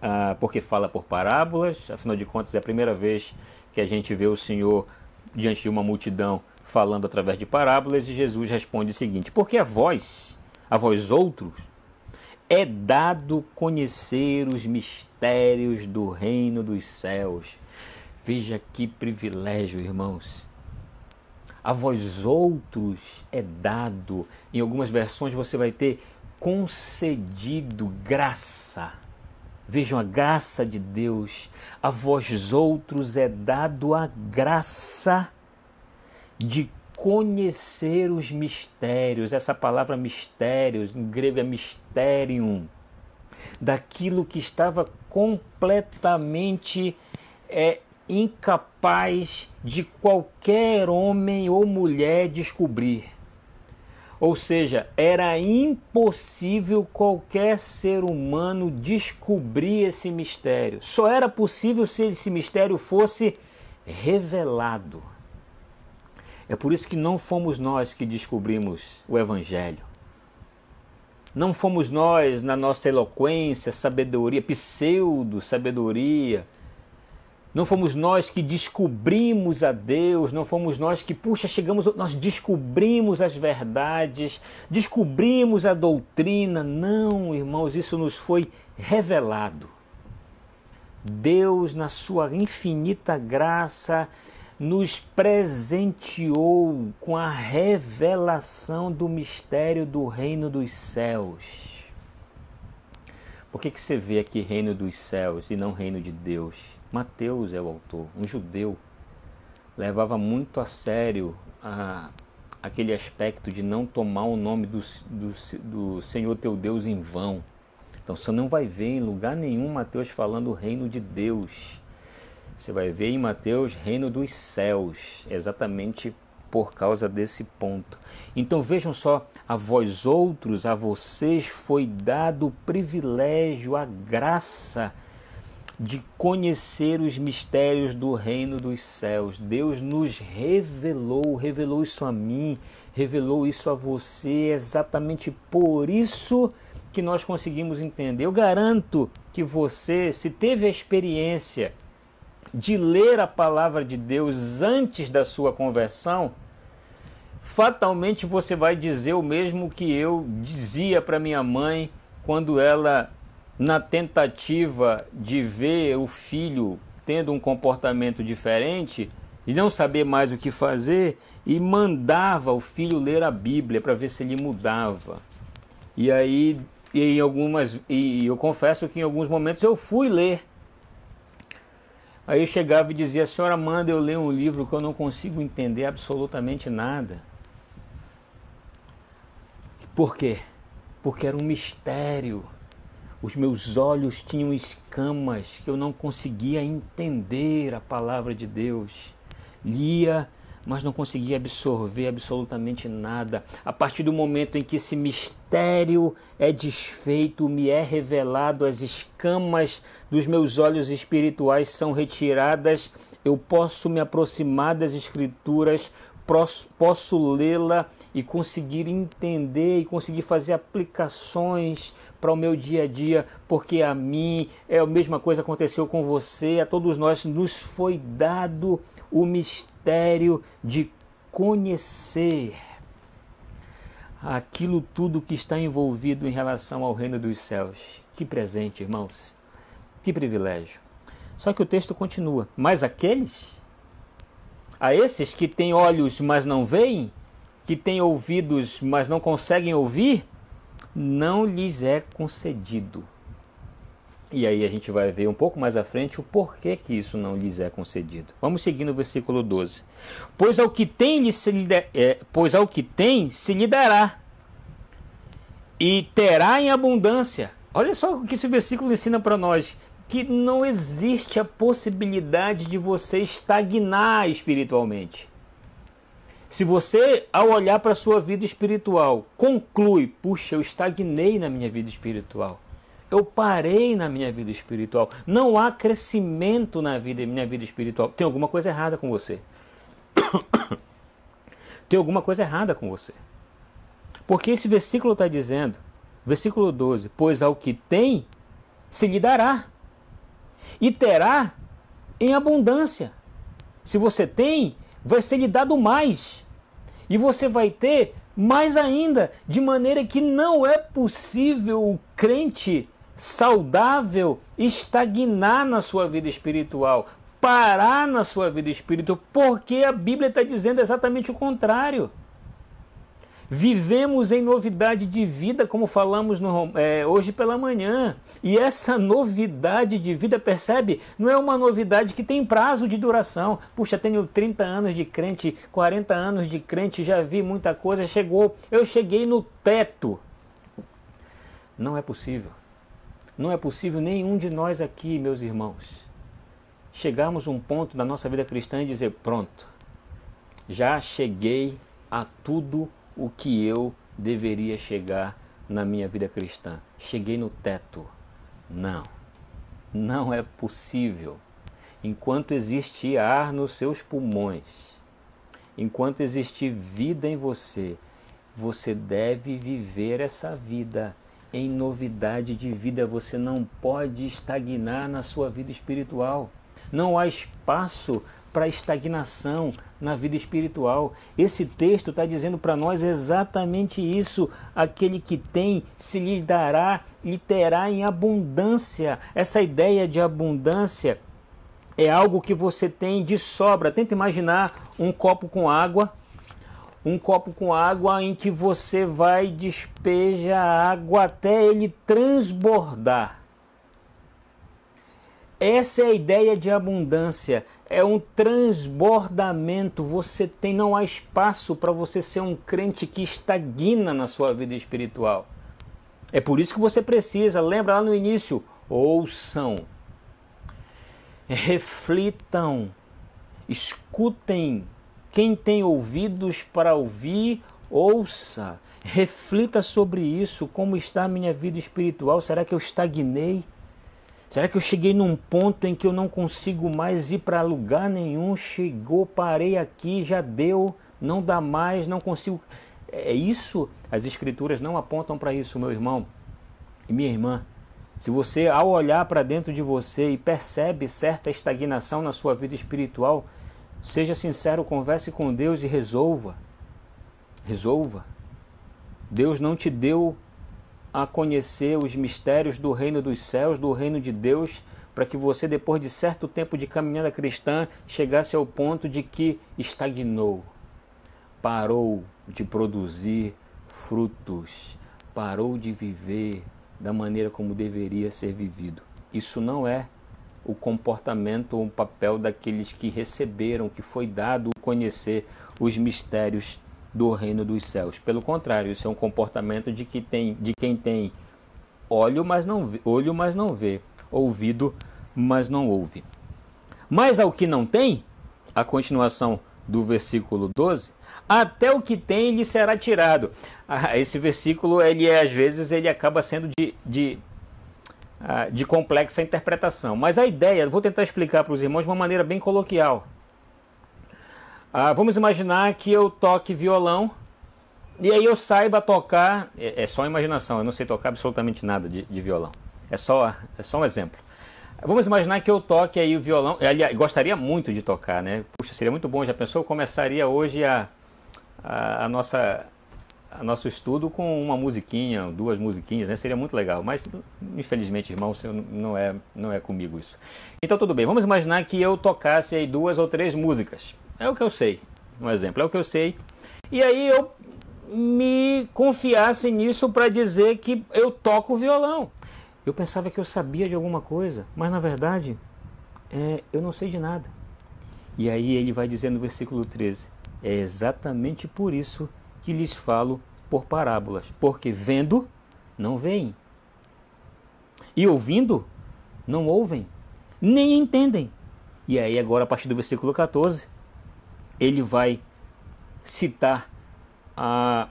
ah, porque fala por parábolas, afinal de contas é a primeira vez que a gente vê o Senhor diante de uma multidão falando através de parábolas e Jesus responde o seguinte: Porque a vós, a vós outros, é dado conhecer os mistérios do reino dos céus. Veja que privilégio, irmãos. A vós outros é dado, em algumas versões você vai ter concedido graça. Vejam a graça de Deus. A vós outros é dado a graça de conhecer os mistérios. Essa palavra mistérios, em grego é mysterium, daquilo que estava completamente é, incapaz de qualquer homem ou mulher descobrir. Ou seja, era impossível qualquer ser humano descobrir esse mistério. Só era possível se esse mistério fosse revelado. É por isso que não fomos nós que descobrimos o Evangelho. Não fomos nós, na nossa eloquência, sabedoria, pseudo-sabedoria. Não fomos nós que descobrimos a Deus, não fomos nós que, puxa, chegamos, nós descobrimos as verdades, descobrimos a doutrina. Não, irmãos, isso nos foi revelado. Deus, na sua infinita graça, nos presenteou com a revelação do mistério do reino dos céus. Por que, que você vê aqui reino dos céus e não reino de Deus? Mateus é o autor, um judeu. Levava muito a sério a, aquele aspecto de não tomar o nome do, do, do Senhor teu Deus em vão. Então você não vai ver em lugar nenhum Mateus falando o reino de Deus. Você vai ver em Mateus reino dos céus, exatamente por causa desse ponto. Então vejam só, a vós outros, a vocês foi dado o privilégio, a graça de conhecer os mistérios do reino dos céus. Deus nos revelou, revelou isso a mim, revelou isso a você, exatamente por isso que nós conseguimos entender. Eu garanto que você, se teve a experiência de ler a palavra de Deus antes da sua conversão, fatalmente você vai dizer o mesmo que eu dizia para minha mãe quando ela, na tentativa de ver o filho tendo um comportamento diferente e não saber mais o que fazer, e mandava o filho ler a Bíblia para ver se ele mudava. E aí, e em algumas, e eu confesso que em alguns momentos eu fui ler Aí eu chegava e dizia: senhora manda eu ler um livro que eu não consigo entender absolutamente nada. Por quê? Porque era um mistério. Os meus olhos tinham escamas que eu não conseguia entender a palavra de Deus. Lia mas não conseguia absorver absolutamente nada. A partir do momento em que esse mistério é desfeito, me é revelado, as escamas dos meus olhos espirituais são retiradas, eu posso me aproximar das Escrituras, posso lê-la e conseguir entender e conseguir fazer aplicações para o meu dia a dia, porque a mim é a mesma coisa aconteceu com você, a todos nós nos foi dado o mistério de conhecer aquilo tudo que está envolvido em relação ao reino dos céus. Que presente, irmãos. Que privilégio. Só que o texto continua. Mas aqueles, a esses que têm olhos, mas não veem, que têm ouvidos, mas não conseguem ouvir, não lhes é concedido e aí a gente vai ver um pouco mais à frente o porquê que isso não lhes é concedido. Vamos seguir no versículo 12. Pois ao que tem, se lhe, é, pois ao que tem se lhe dará, e terá em abundância. Olha só o que esse versículo ensina para nós. Que não existe a possibilidade de você estagnar espiritualmente. Se você, ao olhar para a sua vida espiritual, conclui, puxa, eu estagnei na minha vida espiritual eu parei na minha vida espiritual. Não há crescimento na vida, minha vida espiritual. Tem alguma coisa errada com você. [coughs] Tem alguma coisa errada com você. Porque esse versículo está dizendo, versículo 12: Pois ao que tem, se lhe dará. e terá em abundância. Se você tem, vai ser lhe dado mais. E você vai ter mais ainda, de maneira que não é possível o crente saudável estagnar na sua vida espiritual, parar na sua vida espiritual, porque a Bíblia está dizendo exatamente o contrário. Vivemos em novidade de vida, como falamos no, é, hoje pela manhã. E essa novidade de vida, percebe? Não é uma novidade que tem prazo de duração. Puxa, tenho 30 anos de crente, 40 anos de crente, já vi muita coisa, chegou. Eu cheguei no teto. Não é possível. Não é possível nenhum de nós aqui, meus irmãos, chegarmos a um ponto da nossa vida cristã e dizer: pronto, já cheguei a tudo o que eu deveria chegar na minha vida cristã. Cheguei no teto. Não, não é possível. Enquanto existe ar nos seus pulmões, enquanto existe vida em você, você deve viver essa vida em novidade de vida. Você não pode estagnar na sua vida espiritual. Não há espaço para estagnação na vida espiritual. Esse texto está dizendo para nós exatamente isso. Aquele que tem se lhe dará e terá em abundância. Essa ideia de abundância é algo que você tem de sobra. Tenta imaginar um copo com água. Um copo com água em que você vai despejar água até ele transbordar. Essa é a ideia de abundância, é um transbordamento. Você tem, não há espaço para você ser um crente que estagna na sua vida espiritual. É por isso que você precisa, lembra lá no início, ouçam, reflitam, escutem. Quem tem ouvidos para ouvir, ouça, reflita sobre isso, como está a minha vida espiritual. Será que eu estagnei? Será que eu cheguei num ponto em que eu não consigo mais ir para lugar nenhum? Chegou, parei aqui, já deu, não dá mais, não consigo. É isso? As escrituras não apontam para isso, meu irmão e minha irmã. Se você, ao olhar para dentro de você e percebe certa estagnação na sua vida espiritual, seja sincero, converse com Deus e resolva. Resolva. Deus não te deu a conhecer os mistérios do reino dos céus, do reino de Deus, para que você, depois de certo tempo de caminhada cristã, chegasse ao ponto de que estagnou, parou de produzir frutos, parou de viver da maneira como deveria ser vivido. Isso não é o comportamento ou o papel daqueles que receberam, que foi dado conhecer os mistérios do reino dos céus. Pelo contrário, isso é um comportamento de, que tem, de quem tem olho, mas não vê, olho, mas não vê, ouvido, mas não ouve. Mas ao que não tem, a continuação do versículo 12, até o que tem lhe será tirado. Ah, esse versículo, ele às vezes, ele acaba sendo de, de, ah, de complexa interpretação. Mas a ideia, vou tentar explicar para os irmãos de uma maneira bem coloquial. Ah, vamos imaginar que eu toque violão e aí eu saiba tocar. É, é, só imaginação, eu não sei tocar absolutamente nada de, de, violão. É só, é só um exemplo. Vamos imaginar que eu toque aí o violão. Aliás, gostaria muito de tocar, né? Puxa, seria muito bom. Já pensou? Eu começaria hoje a, a, a nossa nosso estudo com uma musiquinha, duas musiquinhas, né? Seria muito legal, mas infelizmente, irmão, não é, não é comigo isso. Então tudo bem, vamos imaginar que eu tocasse aí duas ou três músicas. É o que eu sei. Um exemplo, é o que eu sei. E aí eu me confiasse nisso para dizer que eu toco violão. Eu pensava que eu sabia de alguma coisa, mas na verdade é, eu não sei de nada. E aí ele vai dizer no versículo 13: É exatamente por isso que lhes falo por parábolas, porque vendo, não veem, e ouvindo, não ouvem, nem entendem. E aí, agora, a partir do versículo 14, ele vai citar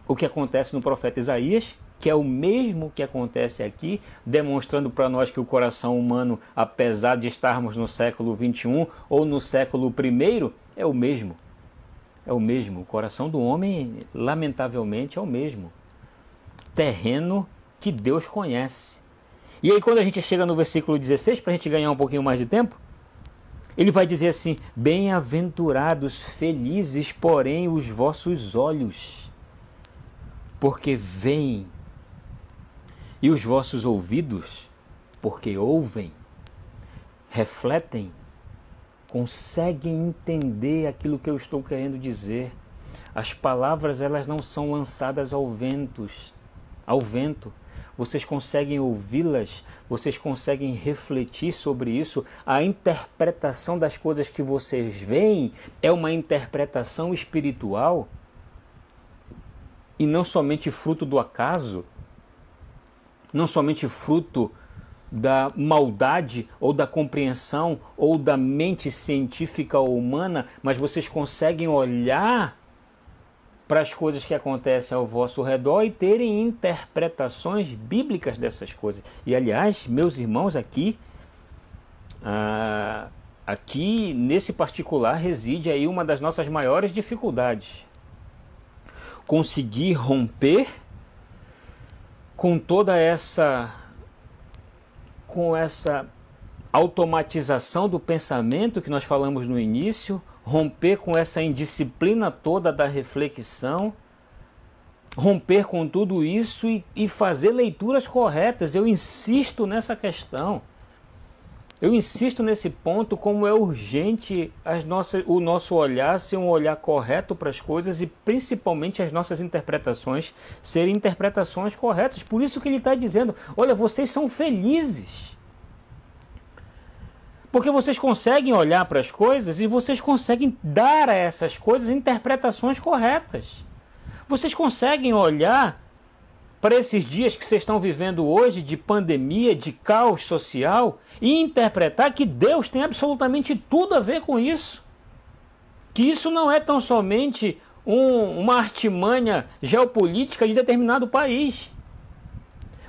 o que acontece no profeta Isaías, que é o mesmo que acontece aqui, demonstrando para nós que o coração humano, apesar de estarmos no século 21 ou no século I, é o mesmo. É o mesmo. O coração do homem, lamentavelmente, é o mesmo. Terreno que Deus conhece. E aí, quando a gente chega no versículo 16, para a gente ganhar um pouquinho mais de tempo, ele vai dizer assim: Bem-aventurados, felizes, porém, os vossos olhos, porque veem, e os vossos ouvidos, porque ouvem, refletem, conseguem entender aquilo que eu estou querendo dizer. As palavras elas não são lançadas ao ventos, ao vento. Vocês conseguem ouvi-las, vocês conseguem refletir sobre isso. A interpretação das coisas que vocês veem é uma interpretação espiritual e não somente fruto do acaso, não somente fruto da maldade ou da compreensão ou da mente científica ou humana, mas vocês conseguem olhar para as coisas que acontecem ao vosso redor e terem interpretações bíblicas dessas coisas. E aliás, meus irmãos, aqui, ah, aqui nesse particular reside aí uma das nossas maiores dificuldades. Conseguir romper com toda essa com essa automatização do pensamento que nós falamos no início, romper com essa indisciplina toda da reflexão, romper com tudo isso e, e fazer leituras corretas. Eu insisto nessa questão. Eu insisto nesse ponto como é urgente as nossas, o nosso olhar ser um olhar correto para as coisas e principalmente as nossas interpretações serem interpretações corretas. Por isso que ele está dizendo: olha, vocês são felizes. Porque vocês conseguem olhar para as coisas e vocês conseguem dar a essas coisas interpretações corretas. Vocês conseguem olhar para esses dias que vocês estão vivendo hoje de pandemia, de caos social e interpretar que Deus tem absolutamente tudo a ver com isso. Que isso não é tão somente um, uma artimanha geopolítica de determinado país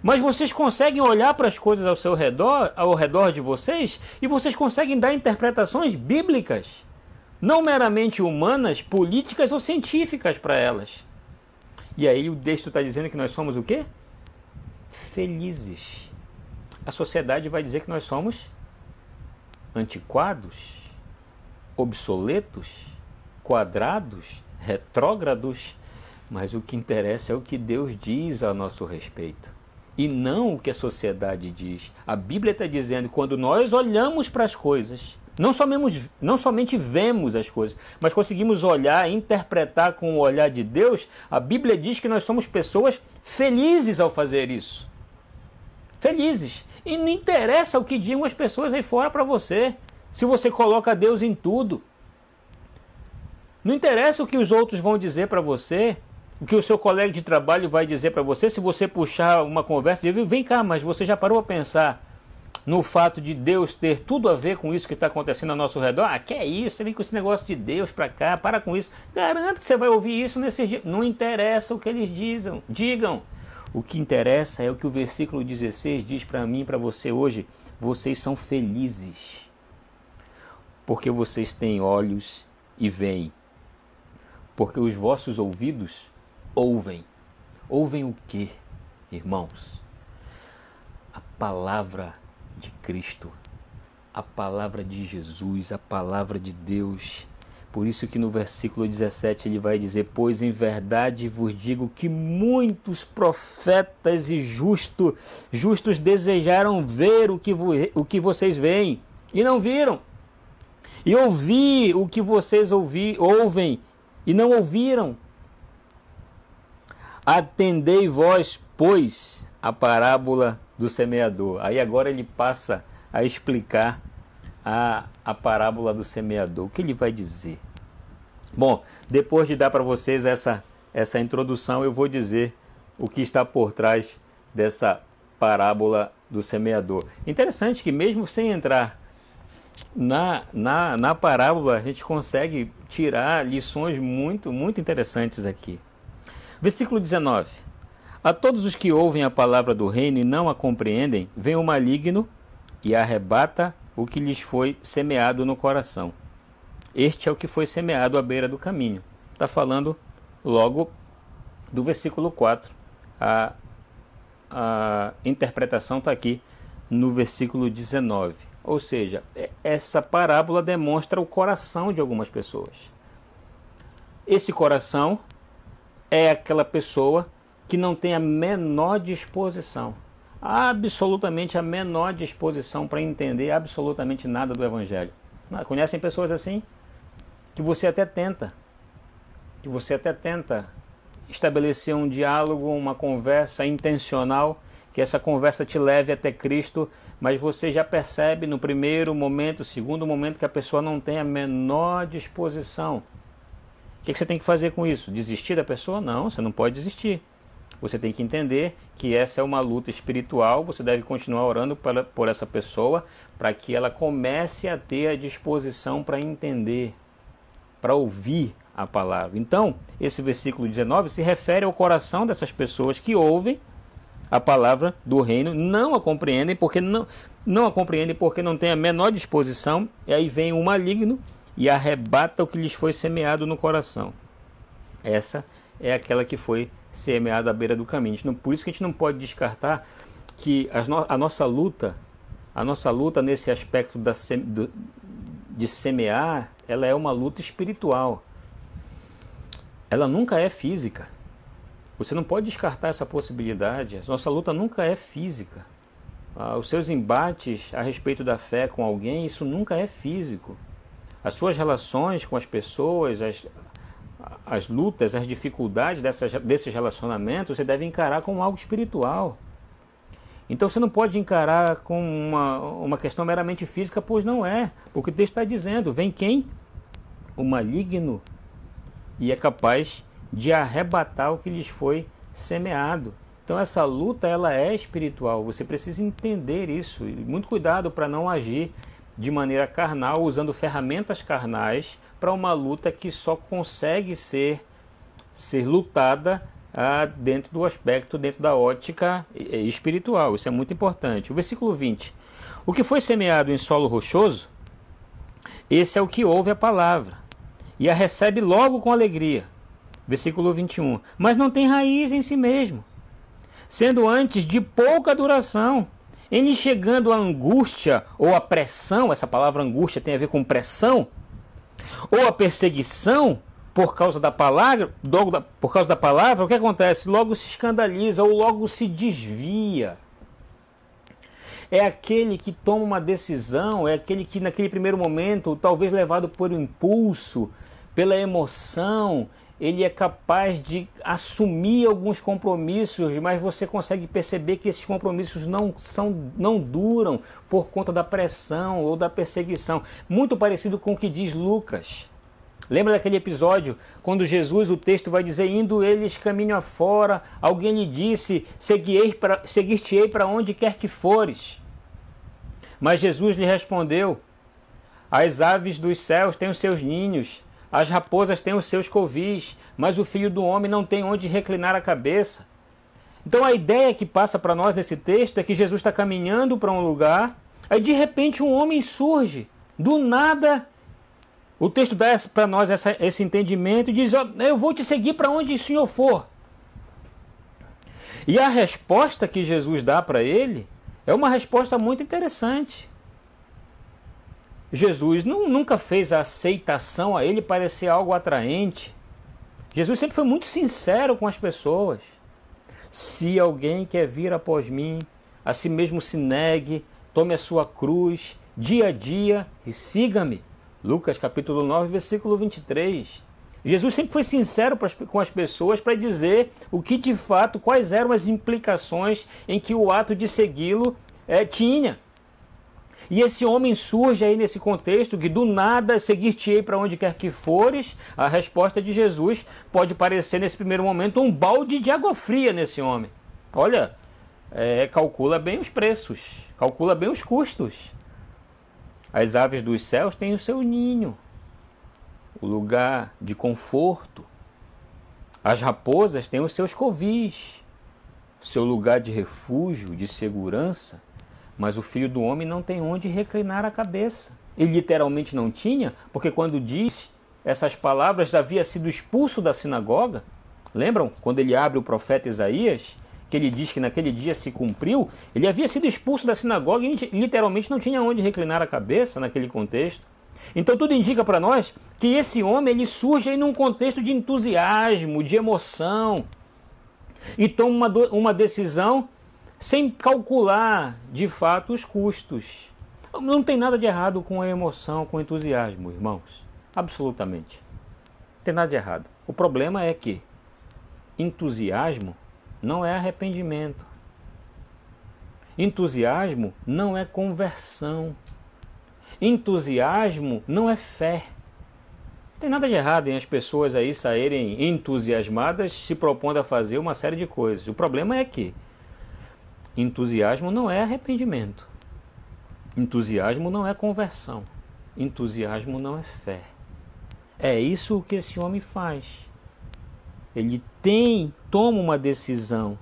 mas vocês conseguem olhar para as coisas ao seu redor, ao redor de vocês, e vocês conseguem dar interpretações bíblicas, não meramente humanas, políticas ou científicas para elas. E aí o texto está dizendo que nós somos o quê? Felizes. A sociedade vai dizer que nós somos antiquados, obsoletos, quadrados, retrógrados, mas o que interessa é o que Deus diz a nosso respeito e não o que a sociedade diz. A Bíblia está dizendo quando nós olhamos para as coisas, não somente, não somente vemos as coisas, mas conseguimos olhar, interpretar com o olhar de Deus, a Bíblia diz que nós somos pessoas felizes ao fazer isso. Felizes. E não interessa o que digam as pessoas aí fora para você, se você coloca Deus em tudo. Não interessa o que os outros vão dizer para você, o que o seu colega de trabalho vai dizer para você, se você puxar uma conversa, de vem cá, mas você já parou a pensar no fato de Deus ter tudo a ver com isso que está acontecendo ao nosso redor? Ah, que é isso? Você vem com esse negócio de Deus para cá, para com isso. Garanto que você vai ouvir isso nesse dia. Não interessa o que eles dizem, digam. O que interessa é o que o versículo 16 diz para mim e para você hoje. Vocês são felizes, porque vocês têm olhos e veem, porque os vossos ouvidos ouvem. Ouvem o que, irmãos? A palavra de Cristo, a palavra de Jesus, a palavra de Deus. Por isso que no versículo 17 ele vai dizer: Pois em verdade vos digo que muitos profetas e justo, justos desejaram ver o que, o que vocês veem e não viram, e ouvir o que vocês ouvi, ouvem e não ouviram. Atendei vós, pois, a parábola do semeador. Aí agora ele passa a explicar a, a parábola do semeador. O que ele vai dizer? Bom, depois de dar para vocês essa, essa introdução, eu vou dizer o que está por trás dessa parábola do semeador. Interessante que, mesmo sem entrar na, na, na parábola, a gente consegue tirar lições muito, muito interessantes aqui. Versículo 19: A todos os que ouvem a palavra do reino e não a compreendem, vem o maligno e arrebata o que lhes foi semeado no coração. Este é o que foi semeado à beira do caminho. Está falando logo do versículo 4. A, a interpretação está aqui no versículo 19. Ou seja, essa parábola demonstra o coração de algumas pessoas. Esse coração é aquela pessoa que não tem a menor disposição, absolutamente a menor disposição para entender absolutamente nada do Evangelho. Ah, conhecem pessoas assim? Que você até tenta, que você até tenta estabelecer um diálogo, uma conversa intencional, que essa conversa te leve até Cristo, mas você já percebe no primeiro momento, segundo momento, que a pessoa não tem a menor disposição. O que você tem que fazer com isso? Desistir da pessoa? Não, você não pode desistir. Você tem que entender que essa é uma luta espiritual, você deve continuar orando para, por essa pessoa para que ela comece a ter a disposição para entender, para ouvir a palavra. Então, esse versículo 19 se refere ao coração dessas pessoas que ouvem a palavra do reino, não a compreendem porque não, não a compreendem porque não têm a menor disposição, e aí vem o maligno e arrebata o que lhes foi semeado no coração. Essa é aquela que foi semeada à beira do caminho. Não, por isso que a gente não pode descartar que no, a nossa luta, a nossa luta nesse aspecto da, do, de semear, ela é uma luta espiritual. Ela nunca é física. Você não pode descartar essa possibilidade. A nossa luta nunca é física. Ah, os seus embates a respeito da fé com alguém, isso nunca é físico. As suas relações com as pessoas, as, as lutas, as dificuldades dessas, desses relacionamentos, você deve encarar como algo espiritual. Então você não pode encarar com uma, uma questão meramente física, pois não é. Porque o texto está dizendo: vem quem? O maligno. E é capaz de arrebatar o que lhes foi semeado. Então essa luta ela é espiritual. Você precisa entender isso. E muito cuidado para não agir de maneira carnal, usando ferramentas carnais para uma luta que só consegue ser, ser lutada ah, dentro do aspecto, dentro da ótica espiritual. Isso é muito importante. O versículo 20. O que foi semeado em solo rochoso, esse é o que ouve a palavra e a recebe logo com alegria. Versículo 21. Mas não tem raiz em si mesmo, sendo antes de pouca duração em chegando a angústia ou a pressão, essa palavra angústia tem a ver com pressão, ou a perseguição por causa da palavra, por causa da palavra, o que acontece? Logo se escandaliza ou logo se desvia. É aquele que toma uma decisão, é aquele que naquele primeiro momento, talvez levado por impulso, pela emoção, ele é capaz de assumir alguns compromissos, mas você consegue perceber que esses compromissos não são não duram por conta da pressão ou da perseguição. Muito parecido com o que diz Lucas. Lembra daquele episódio quando Jesus, o texto vai dizer, indo eles caminho afora, alguém lhe disse: Seguir-te-ei para onde quer que fores. Mas Jesus lhe respondeu: As aves dos céus têm os seus ninhos as raposas têm os seus covis, mas o filho do homem não tem onde reclinar a cabeça. Então a ideia que passa para nós nesse texto é que Jesus está caminhando para um lugar, aí de repente um homem surge, do nada. O texto dá para nós essa, esse entendimento e diz: Eu vou te seguir para onde o Senhor for. E a resposta que Jesus dá para ele é uma resposta muito interessante. Jesus não, nunca fez a aceitação a ele parecer algo atraente. Jesus sempre foi muito sincero com as pessoas. Se alguém quer vir após mim, a si mesmo se negue, tome a sua cruz dia a dia e siga-me. Lucas capítulo 9, versículo 23. Jesus sempre foi sincero com as pessoas para dizer o que de fato, quais eram as implicações em que o ato de segui-lo é, tinha. E esse homem surge aí nesse contexto que do nada seguir-te-ei para onde quer que fores. A resposta de Jesus pode parecer nesse primeiro momento um balde de água fria nesse homem. Olha, é, calcula bem os preços, calcula bem os custos. As aves dos céus têm o seu ninho, o lugar de conforto. As raposas têm os seus covis, seu lugar de refúgio, de segurança. Mas o filho do homem não tem onde reclinar a cabeça. Ele literalmente não tinha, porque quando diz essas palavras havia sido expulso da sinagoga. Lembram quando ele abre o profeta Isaías, que ele diz que naquele dia se cumpriu, ele havia sido expulso da sinagoga e literalmente não tinha onde reclinar a cabeça naquele contexto. Então tudo indica para nós que esse homem ele surge em um contexto de entusiasmo, de emoção, e toma uma, uma decisão sem calcular de fato os custos. Não tem nada de errado com a emoção, com o entusiasmo, irmãos. Absolutamente. Não tem nada de errado. O problema é que entusiasmo não é arrependimento. Entusiasmo não é conversão. Entusiasmo não é fé. Não tem nada de errado em as pessoas aí saírem entusiasmadas se propondo a fazer uma série de coisas. O problema é que entusiasmo não é arrependimento. Entusiasmo não é conversão. Entusiasmo não é fé. É isso que esse homem faz. Ele tem, toma uma decisão,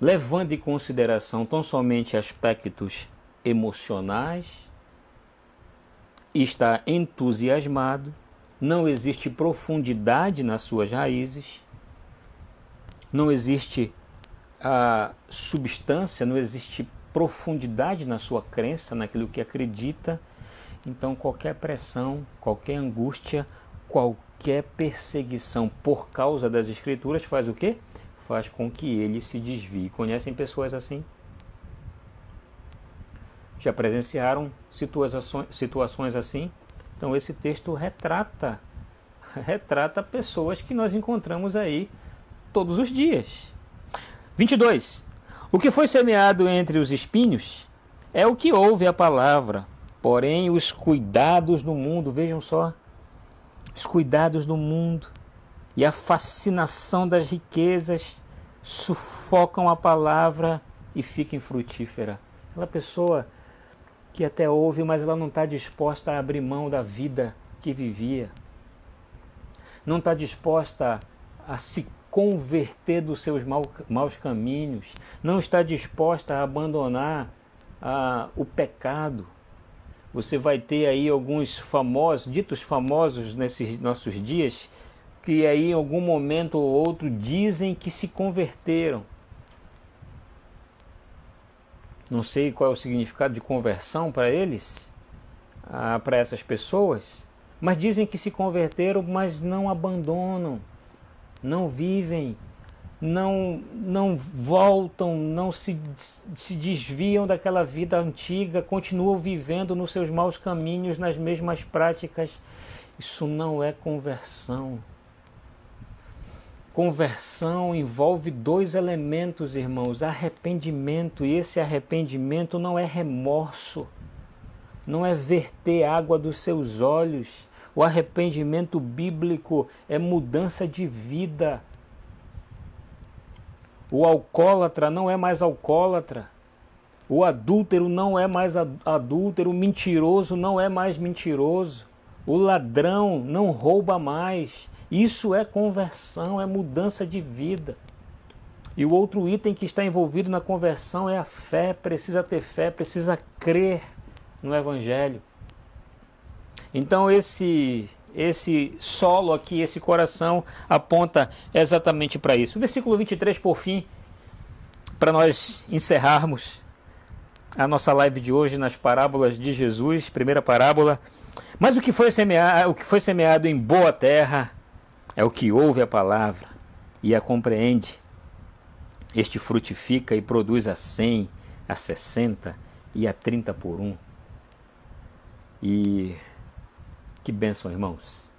levando em consideração tão somente aspectos emocionais, está entusiasmado, não existe profundidade nas suas raízes, não existe a substância, não existe profundidade na sua crença, naquilo que acredita. Então, qualquer pressão, qualquer angústia, qualquer perseguição por causa das Escrituras faz o quê? Faz com que ele se desvie. Conhecem pessoas assim? Já presenciaram situações, assim? Então, esse texto retrata [laughs] retrata pessoas que nós encontramos aí todos os dias. 22. O que foi semeado entre os espinhos é o que ouve a palavra, porém os cuidados do mundo, vejam só, os cuidados do mundo e a fascinação das riquezas sufocam a palavra e fica infrutífera. Aquela pessoa que até ouve, mas ela não está disposta a abrir mão da vida que vivia, não está disposta a se converter dos seus mau, maus caminhos, não está disposta a abandonar ah, o pecado. Você vai ter aí alguns famosos, ditos famosos nesses nossos dias, que aí em algum momento ou outro dizem que se converteram. Não sei qual é o significado de conversão para eles, ah, para essas pessoas, mas dizem que se converteram, mas não abandonam não vivem, não, não voltam, não se, se desviam daquela vida antiga, continuam vivendo nos seus maus caminhos, nas mesmas práticas. Isso não é conversão. Conversão envolve dois elementos, irmãos: arrependimento, e esse arrependimento não é remorso, não é verter água dos seus olhos o arrependimento bíblico é mudança de vida. O alcoólatra não é mais alcoólatra. O adúltero não é mais adúltero. O mentiroso não é mais mentiroso. O ladrão não rouba mais. Isso é conversão, é mudança de vida. E o outro item que está envolvido na conversão é a fé. Precisa ter fé, precisa crer no Evangelho. Então esse esse solo aqui, esse coração aponta exatamente para isso. O versículo 23 por fim, para nós encerrarmos a nossa live de hoje nas parábolas de Jesus, primeira parábola. Mas o que foi semeado, o que foi semeado em boa terra é o que ouve a palavra e a compreende. Este frutifica e produz a 100, a 60 e a 30 por um. E que bênção, irmãos.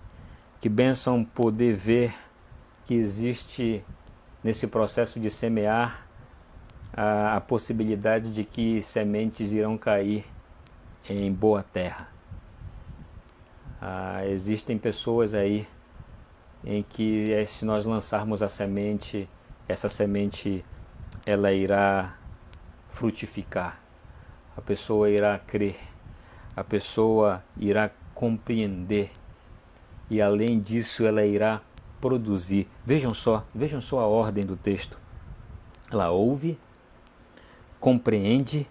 Que bênção poder ver que existe nesse processo de semear a, a possibilidade de que sementes irão cair em boa terra. Ah, existem pessoas aí em que eh, se nós lançarmos a semente, essa semente ela irá frutificar. A pessoa irá crer. A pessoa irá compreender e além disso ela irá produzir. Vejam só, vejam só a ordem do texto. Ela ouve, compreende,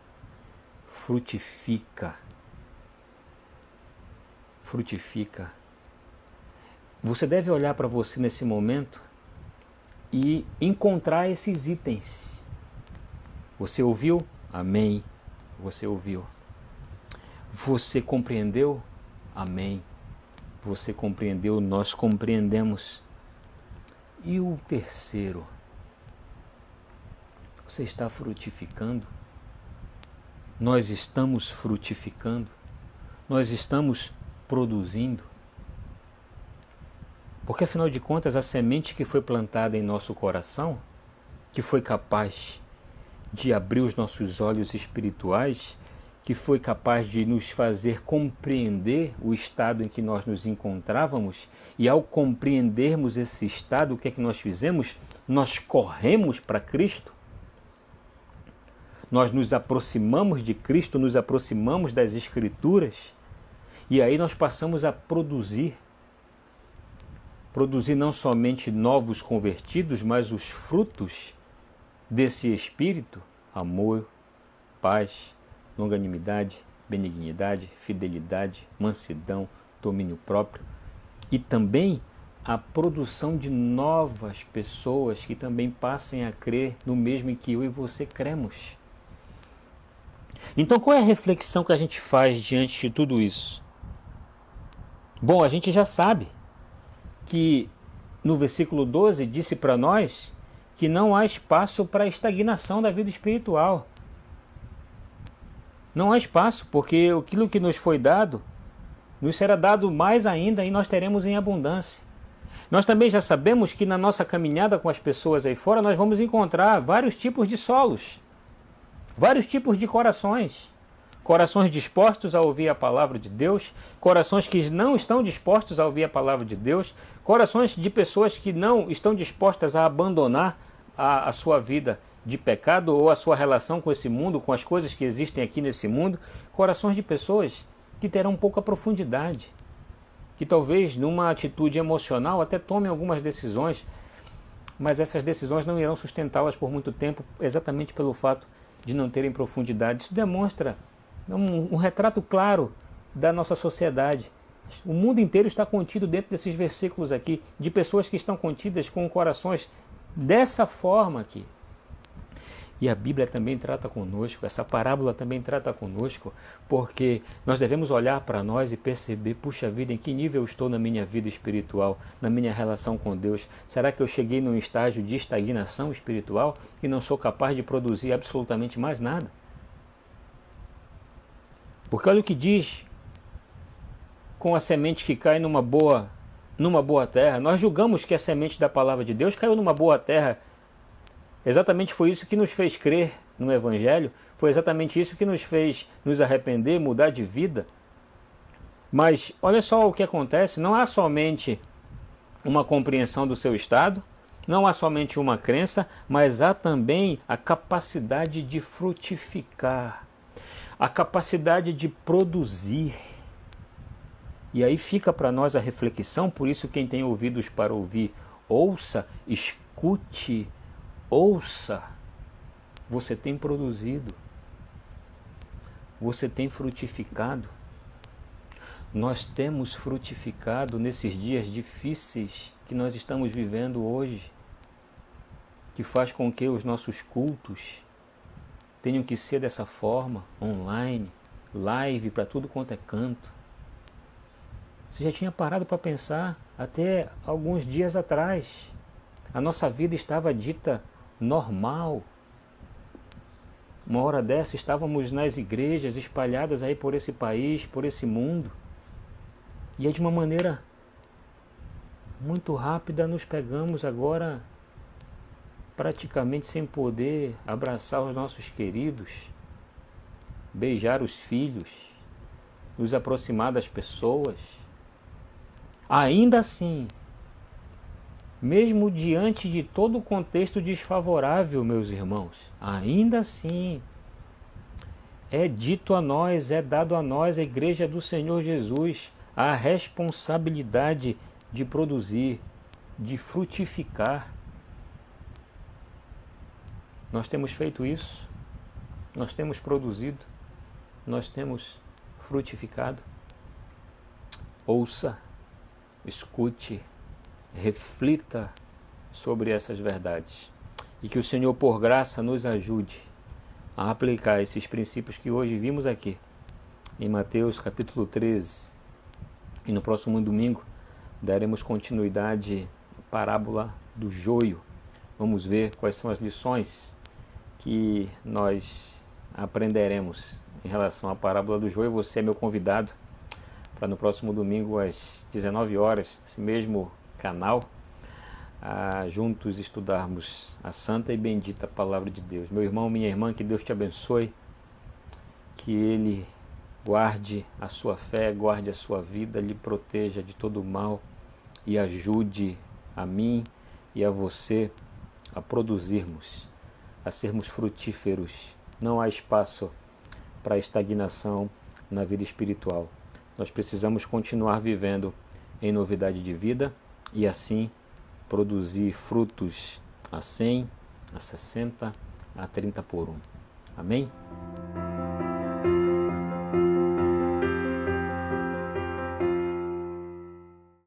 frutifica. Frutifica. Você deve olhar para você nesse momento e encontrar esses itens. Você ouviu? Amém. Você ouviu. Você compreendeu? Amém. Você compreendeu? Nós compreendemos. E o terceiro? Você está frutificando? Nós estamos frutificando? Nós estamos produzindo? Porque afinal de contas, a semente que foi plantada em nosso coração, que foi capaz de abrir os nossos olhos espirituais, que foi capaz de nos fazer compreender o estado em que nós nos encontrávamos, e ao compreendermos esse estado, o que é que nós fizemos? Nós corremos para Cristo. Nós nos aproximamos de Cristo, nos aproximamos das Escrituras, e aí nós passamos a produzir produzir não somente novos convertidos, mas os frutos desse espírito: amor, paz, longanimidade, benignidade, fidelidade, mansidão, domínio próprio e também a produção de novas pessoas que também passem a crer no mesmo em que eu e você cremos. Então, qual é a reflexão que a gente faz diante de tudo isso? Bom, a gente já sabe que no versículo 12 disse para nós que não há espaço para estagnação da vida espiritual. Não há espaço, porque aquilo que nos foi dado, nos será dado mais ainda e nós teremos em abundância. Nós também já sabemos que na nossa caminhada com as pessoas aí fora, nós vamos encontrar vários tipos de solos, vários tipos de corações corações dispostos a ouvir a palavra de Deus, corações que não estão dispostos a ouvir a palavra de Deus, corações de pessoas que não estão dispostas a abandonar a, a sua vida de pecado ou a sua relação com esse mundo, com as coisas que existem aqui nesse mundo, corações de pessoas que terão pouca profundidade, que talvez numa atitude emocional até tomem algumas decisões, mas essas decisões não irão sustentá-las por muito tempo, exatamente pelo fato de não terem profundidade. Isso demonstra um, um retrato claro da nossa sociedade. O mundo inteiro está contido dentro desses versículos aqui, de pessoas que estão contidas com corações dessa forma aqui. E a Bíblia também trata conosco, essa parábola também trata conosco, porque nós devemos olhar para nós e perceber: puxa vida, em que nível eu estou na minha vida espiritual, na minha relação com Deus? Será que eu cheguei num estágio de estagnação espiritual e não sou capaz de produzir absolutamente mais nada? Porque olha o que diz com a semente que cai numa boa, numa boa terra. Nós julgamos que a semente da palavra de Deus caiu numa boa terra. Exatamente foi isso que nos fez crer no Evangelho, foi exatamente isso que nos fez nos arrepender, mudar de vida. Mas olha só o que acontece: não há somente uma compreensão do seu estado, não há somente uma crença, mas há também a capacidade de frutificar a capacidade de produzir. E aí fica para nós a reflexão, por isso quem tem ouvidos para ouvir, ouça, escute, ouça. Você tem produzido. Você tem frutificado. Nós temos frutificado nesses dias difíceis que nós estamos vivendo hoje, que faz com que os nossos cultos tenham que ser dessa forma, online, live para tudo quanto é canto. Você já tinha parado para pensar até alguns dias atrás. A nossa vida estava dita normal. Uma hora dessa estávamos nas igrejas espalhadas aí por esse país, por esse mundo. E é de uma maneira muito rápida nos pegamos agora praticamente sem poder abraçar os nossos queridos, beijar os filhos, nos aproximar das pessoas. Ainda assim, mesmo diante de todo o contexto desfavorável, meus irmãos, ainda assim, é dito a nós, é dado a nós, a Igreja do Senhor Jesus, a responsabilidade de produzir, de frutificar nós temos feito isso, nós temos produzido, nós temos frutificado. Ouça, escute, reflita sobre essas verdades. E que o Senhor, por graça, nos ajude a aplicar esses princípios que hoje vimos aqui em Mateus capítulo 13. E no próximo domingo daremos continuidade à parábola do joio. Vamos ver quais são as lições que nós aprenderemos em relação à parábola do joio. Você é meu convidado para no próximo domingo às 19 horas, nesse mesmo canal, a juntos estudarmos a santa e bendita palavra de Deus. Meu irmão, minha irmã, que Deus te abençoe, que Ele guarde a sua fé, guarde a sua vida, lhe proteja de todo o mal e ajude a mim e a você a produzirmos, a sermos frutíferos. Não há espaço para estagnação na vida espiritual. Nós precisamos continuar vivendo em novidade de vida e assim produzir frutos a 100, a 60, a 30 por um. Amém?